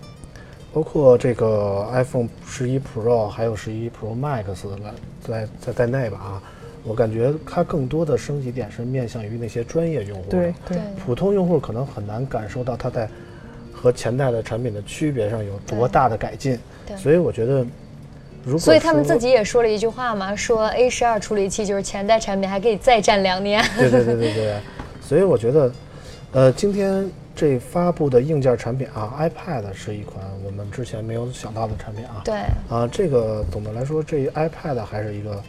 包括这个 iPhone 十一 Pro 还有十一 Pro Max 来在在在内吧啊，我感觉它更多的升级点是面向于那些专业用户的。对对对，普通用户可能很难感受到它在和前代的产品的区别上有多大的改进，对所以我觉得，如果所以他们自己也说了一句话嘛，说 A 十二处理器就是前代产品还可以再战两年。对对对对对，[LAUGHS] 所以我觉得，呃，今天这发布的硬件产品啊，iPad 是一款我们之前没有想到的产品啊。对，啊，这个总的来说，这 iPad 还是一个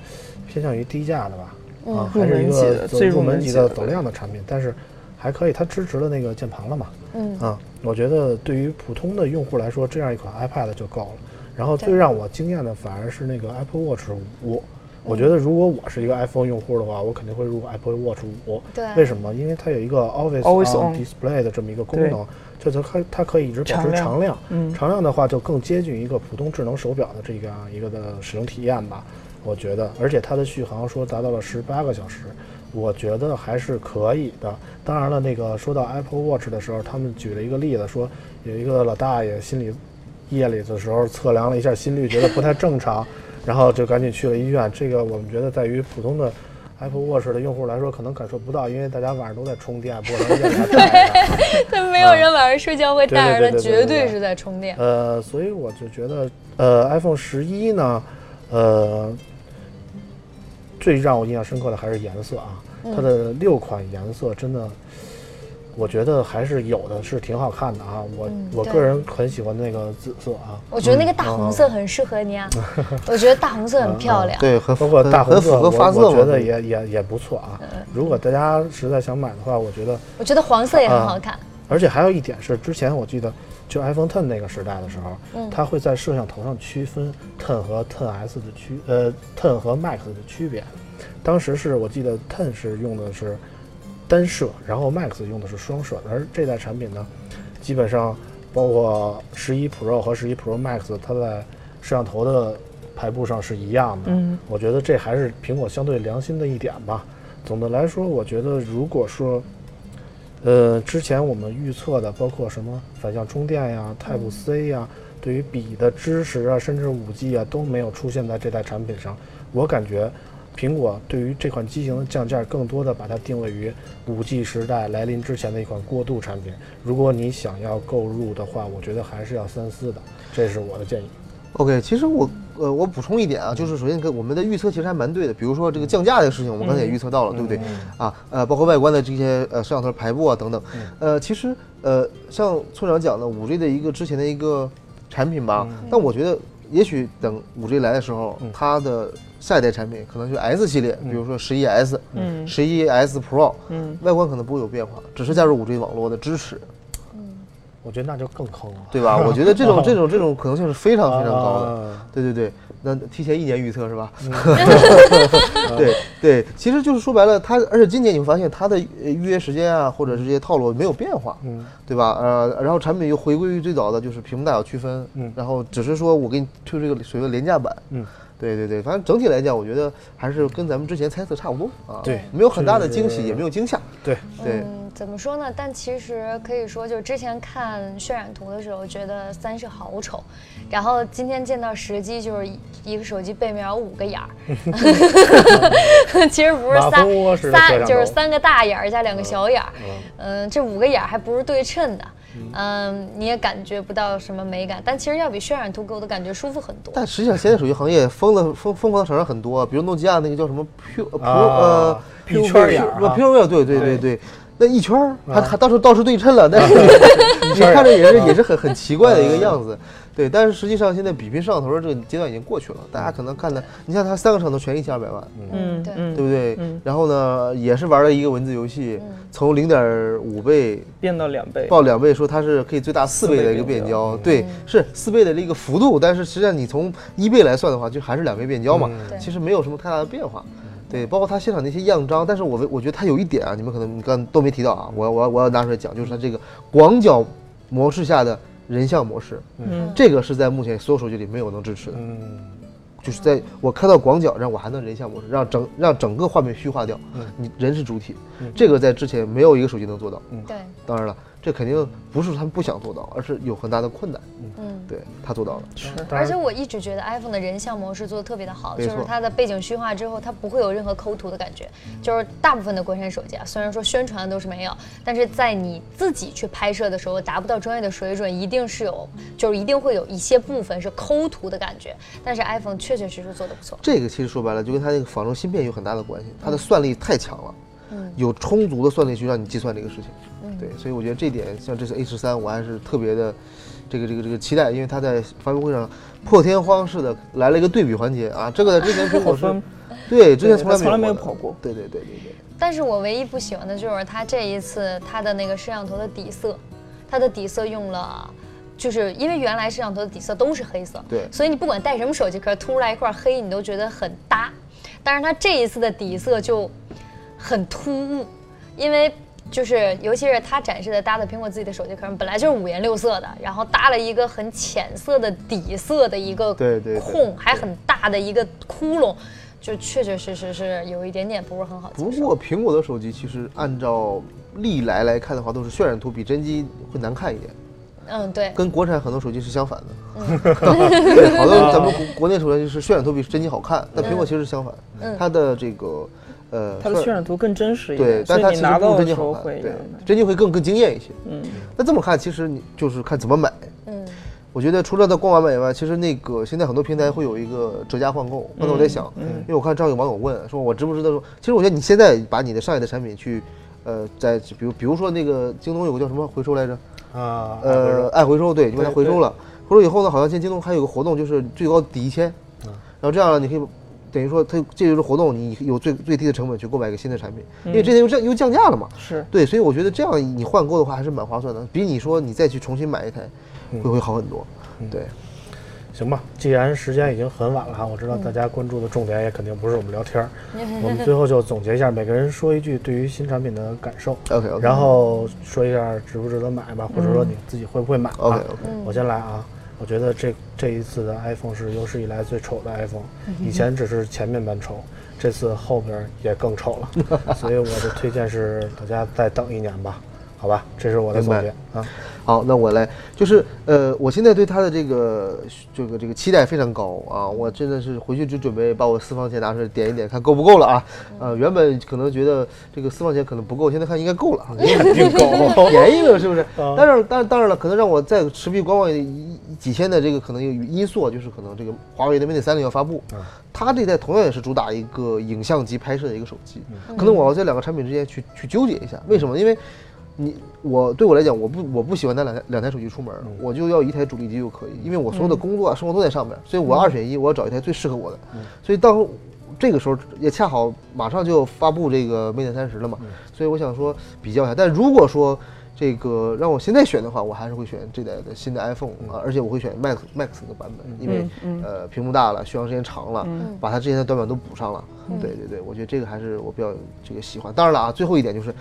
偏向于低价的吧，嗯啊，还是一个最入入门门级的走量的产品，但是还可以，它支持了那个键盘了嘛，嗯啊，我觉得对于普通的用户来说，这样一款 iPad 就够了。然后最让我惊艳的反而是那个 Apple Watch 五。我觉得如果我是一个 iPhone 用户的话，我肯定会入 Apple Watch 五。对为什么？因为它有一个 Always Always on Display 的这么一个功能，就它可它可以一直保持常亮常亮。嗯常亮的话就更接近一个普通智能手表的这个一个的使用体验吧。我觉得，而且它的续航说达到了十八个小时，我觉得还是可以的。当然了，那个说到 Apple Watch 的时候，他们举了一个例子，说有一个老大爷心里夜里的时候测量了一下心率，觉得不太正常，然后就赶紧去了医院。这个我们觉得在于普通的 Apple Watch 的用户来说，可能感受不到，因为大家晚上都在充电，不可能夜里还带着。[LAUGHS] 但没有人晚上睡觉会带着的，对对对对对对绝对是在充电。呃，所以我就觉得，呃，iPhone 十一呢，呃，最让我印象深刻的还是颜色啊，它的六款颜色真的。我觉得还是有的，是挺好看的啊！我、嗯我个人很喜欢那个紫色啊，我觉得那个大红色很适合你啊，我觉得大红色很漂亮。对，很包括大红色。我我觉得也也也不错啊。如果大家实在想买的话，我觉得，我觉得黄色也很好看。而且还有一点是，之前我记得就 iPhone Ten 那个时代的时候，嗯它会在摄像头上区分 Ten 和 Ten S 的区，呃，Ten 和 Max 的区别。当时是我记得 Ten 是用的是单摄，然后 Max 用的是双摄，而这代产品呢，基本上包括十一 Pro 和十一 Pro Max，它在摄像头的排布上是一样的。嗯，我觉得这还是苹果相对良心的一点吧。总的来说，我觉得如果说，呃，之前我们预测的，包括什么反向充电呀、Type C 呀，对于笔的支持啊，甚至五 G 啊，都没有出现在这代产品上。我感觉，苹果对于这款机型的降价，更多的把它定位于五 G 时代来临之前的一款过渡产品。如果你想要购入的话，我觉得还是要三思的，这是我的建议。OK，其实我呃我补充一点啊，就是首先跟我们的预测其实还蛮对的，比如说这个降价这个事情，我们刚才也预测到了，对不对？啊呃，包括外观的这些呃摄像头排布啊等等，呃，其实呃像村长讲的五 G 的一个之前的一个产品吧，但我觉得也许等五 G 来的时候，它的下一代产品可能就 S 系列，比如说十一 S、嗯。十一 S Pro，嗯，外观可能不会有变化，只是加入五 G 网络的支持，我觉得那就更坑了。对吧？[LAUGHS] 我觉得这种这种这种可能性是非常非常高的。啊对对对，那提前一年预测是吧？嗯 [LAUGHS] 对对，其实就是说白了，它而且今年你会发现它的呃预约时间啊，或者是这些套路没有变化，嗯对吧？呃，然后产品又回归于最早的就是屏幕大小区分，嗯然后只是说我给你推出一个所谓的廉价版，嗯，对对对，反正整体来讲，我觉得还是跟咱们之前猜测差不多啊，对没有很大的惊喜，也没有惊吓，对，对，嗯，怎么说呢？但其实可以说，就之前看渲染图的时候，觉得三摄好丑，然后今天见到实机，就是一一个手机背面有五个眼儿，[LAUGHS] 其实不是马三三，就是三个大眼儿加两个小眼儿，嗯嗯，这五个眼儿还不是对称的。嗯，你也感觉不到什么美感，但其实要比渲染图给我的感觉舒服很多。但实际上现在手机行业疯了疯疯狂的厂商很多，比如诺基亚那个叫什么 P 呃 Pro 呃啊一圈儿眼儿不啊 Pure 对对对。对，那一圈儿还啊。还到时候倒是对称了，但是 [LAUGHS] 你看着也是也是很很奇怪的一个啊。样子。对，但是实际上现在比拼摄像头的这个阶段已经过去了，大家可能看的，你像它三个摄像头全一千二百万，嗯对，对不对嗯？然后呢，也是玩了一个文字游戏，嗯从零点五倍变到两倍，报两倍，说它是可以最大四倍的一个变焦，对，是四倍的一个幅度，但是实际上你从一倍来算的话，就还是两倍变焦嘛，对其实没有什么太大的变化。对，包括它现场那些样张，但是我我觉得它有一点啊，你们可能你刚都没提到啊，我我我要拿出来讲，就是它这个广角模式下的人像模式，嗯。这个是在目前所有手机里没有能支持的，嗯。就是在我开到广角，让我还能人像模式，让整让整个画面虚化掉，嗯。你人是主体，这个在之前没有一个手机能做到。嗯。对，当然了，这肯定不是他们不想做到，而是有很大的困难。嗯。对他做到了，而且我一直觉得 iPhone 的人像模式做的特别的好，就是它的背景虚化之后，它不会有任何抠图的感觉。就是大部分的国产手机啊，虽然说宣传的都是没有，但是在你自己去拍摄的时候，达不到专业的水准，一定是有，就是一定会有一些部分是抠图的感觉。但是 iPhone 确确实实做的不错。这个其实说白了就跟它那个仿生芯片有很大的关系，它的算力太强了，嗯有充足的算力去让你计算这个事情。嗯对，所以我觉得这点像这次 A 十三，我还是特别的这个这个这个期待，因为它在发布会上破天荒似的来了一个对比环节啊，这个在之前苹果是对之前从来从来没有跑过。对对对对对。但是我唯一不喜欢的就是它这一次它的那个摄像头的底色，它的底色用了。就是因为原来摄像头的底色都是黑色，对所以你不管带什么手机壳，凸出来一块黑，你都觉得很搭。但是它这一次的底色就很突兀，因为就是尤其是他展示的搭的苹果自己的手机壳，本来就是五颜六色的，然后搭了一个很浅色的底色的一个对对对空，还很大的一个窟窿，就确确实实是有一点点不是很好。不过苹果的手机其实按照历来来看的话，都是渲染图比真机会难看一点。嗯，对，跟国产很多手机是相反的。[LAUGHS] 对，好多咱们国国内手机就是渲染图比真机好看，但苹果其实是相反，嗯它的这个呃，它的渲染图更真实一对，点，对但它其实不以你拿到如真机好看，的时候会对，真机会更更惊艳一些。嗯，那这么看，其实你就是看怎么买。嗯，我觉得除了它官网版以外，其实那个现在很多平台会有一个折价换购。刚才我在想，嗯因为我看正好有网友问说，我值不值得说？其实我觉得你现在把你的上一代产品去，呃，在比如比如说那个京东有个叫什么回收来着？啊，呃，爱回收，对，就把它回收了。回收以后呢，好像现在京东还有个活动，就是最高抵一千，嗯然后这样呢，你可以等于说它这就是活动，你有最最低的成本去购买一个新的产品，因为嗯之前又降又降价了嘛。是对，所以我觉得这样你换购的话还是蛮划算的，比你说你再去重新买一台嗯会会好很多。对，行吧，既然时间已经很晚了哈，我知道大家关注的重点也肯定不是我们聊天儿，[LAUGHS] 我们最后就总结一下，每个人说一句对于新产品的感受，OK OK，然后说一下值不值得买吧，或者说你自己会不会买吧。OK OK，我先来啊，我觉得这这一次的 iPhone 是有史以来最丑的 iPhone，以前只是前面板丑，这次后边也更丑了，[LAUGHS] 所以我的推荐是大家再等一年吧，好吧，这是我的总结啊。好，那我来，就是呃，我现在对它的这个这个这个期待非常高啊！我真的是回去就准备把我私房钱拿出来点一点，看够不够了啊！呃，原本可能觉得这个私房钱可能不够，现在看应该够了啊，肯定够，[LAUGHS] 便宜了是不是？但是，但，当然，当然了，可能让我再持续观望几天的这个可能有因素啊，就是可能这个华为的 Mate 三零要发布，它这代同样也是主打一个影像级拍摄的一个手机，可能我要在两个产品之间去去纠结一下，为什么？因为你我对我来讲，我不我不喜欢带两台两台手机出门，我就要一台主力机就可以，因为我所有的工作啊、生活都在上面，所以我二选一，我要找一台最适合我的。所以到这个时候也恰好马上就发布这个 Mate 三十了嘛，所以我想说比较一下。但如果说这个让我现在选的话，我还是会选这代的新的 iPhone 啊，而且我会选 Max Max 的版本，因为呃屏幕大了，续航时间长了，把它之前的短板都补上了。对对对，我觉得这个还是我比较这个喜欢。当然了啊，最后一点就是。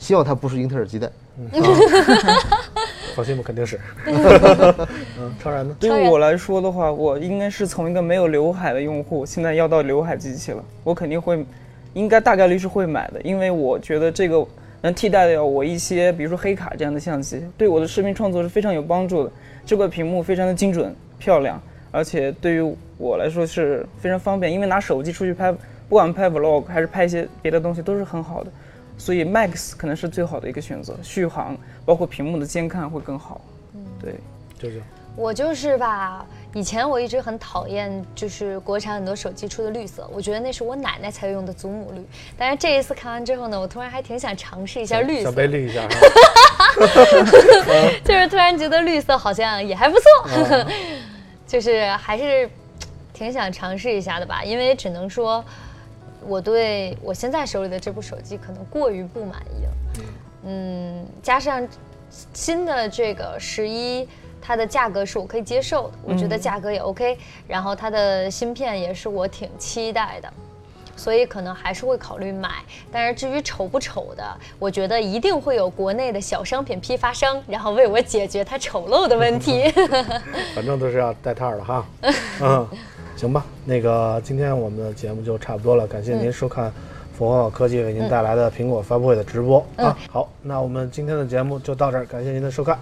希望它不是英特尔基带，[LAUGHS] 放心吧，肯定是。嗯，超然呢？对于我来说的话，我应该是从一个没有刘海的用户，现在要到刘海机器了，我肯定会，应该大概率是会买的，因为我觉得这个能替代掉我一些，比如说黑卡这样的相机，对我的视频创作是非常有帮助的。这个屏幕非常的精准漂亮，而且对于我来说是非常方便，因为拿手机出去拍，不管拍 vlog 还是拍一些别的东西都是很好的。所以 Max 可能是最好的一个选择，续航包括屏幕的监看会更好。嗯对。就是，我就是吧，以前我一直很讨厌，就是国产很多手机出的绿色，我觉得那是我奶奶才用的祖母绿。但是这一次看完之后呢，我突然还挺想尝试一下绿色，小贝绿一下？[LAUGHS] [LAUGHS] 就是突然觉得绿色好像也还不错，[LAUGHS] 就是还是挺想尝试一下的吧，因为只能说我对我现在手里的这部手机可能过于不满意了，嗯，加上新的这个十一。它的价格是我可以接受的，我觉得价格也 OK，、然后它的芯片也是我挺期待的，所以可能还是会考虑买。但是至于丑不丑的，我觉得一定会有国内的小商品批发商，然后为我解决它丑陋的问题。[LAUGHS] 反正都是要带套的哈。[LAUGHS] 嗯，行吧，那个今天我们的节目就差不多了，感谢您收看凤凰网科技为您带来的苹果发布会的直播、啊。好，那我们今天的节目就到这儿，感谢您的收看。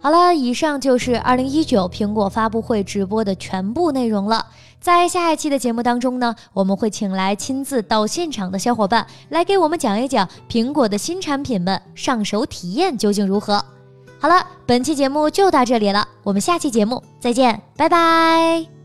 好了，以上就是二零一九苹果发布会直播的全部内容了。在下一期的节目当中呢，我们会请来亲自到现场的小伙伴来给我们讲一讲苹果的新产品们上手体验究竟如何。好了，本期节目就到这里了，我们下期节目再见，拜拜。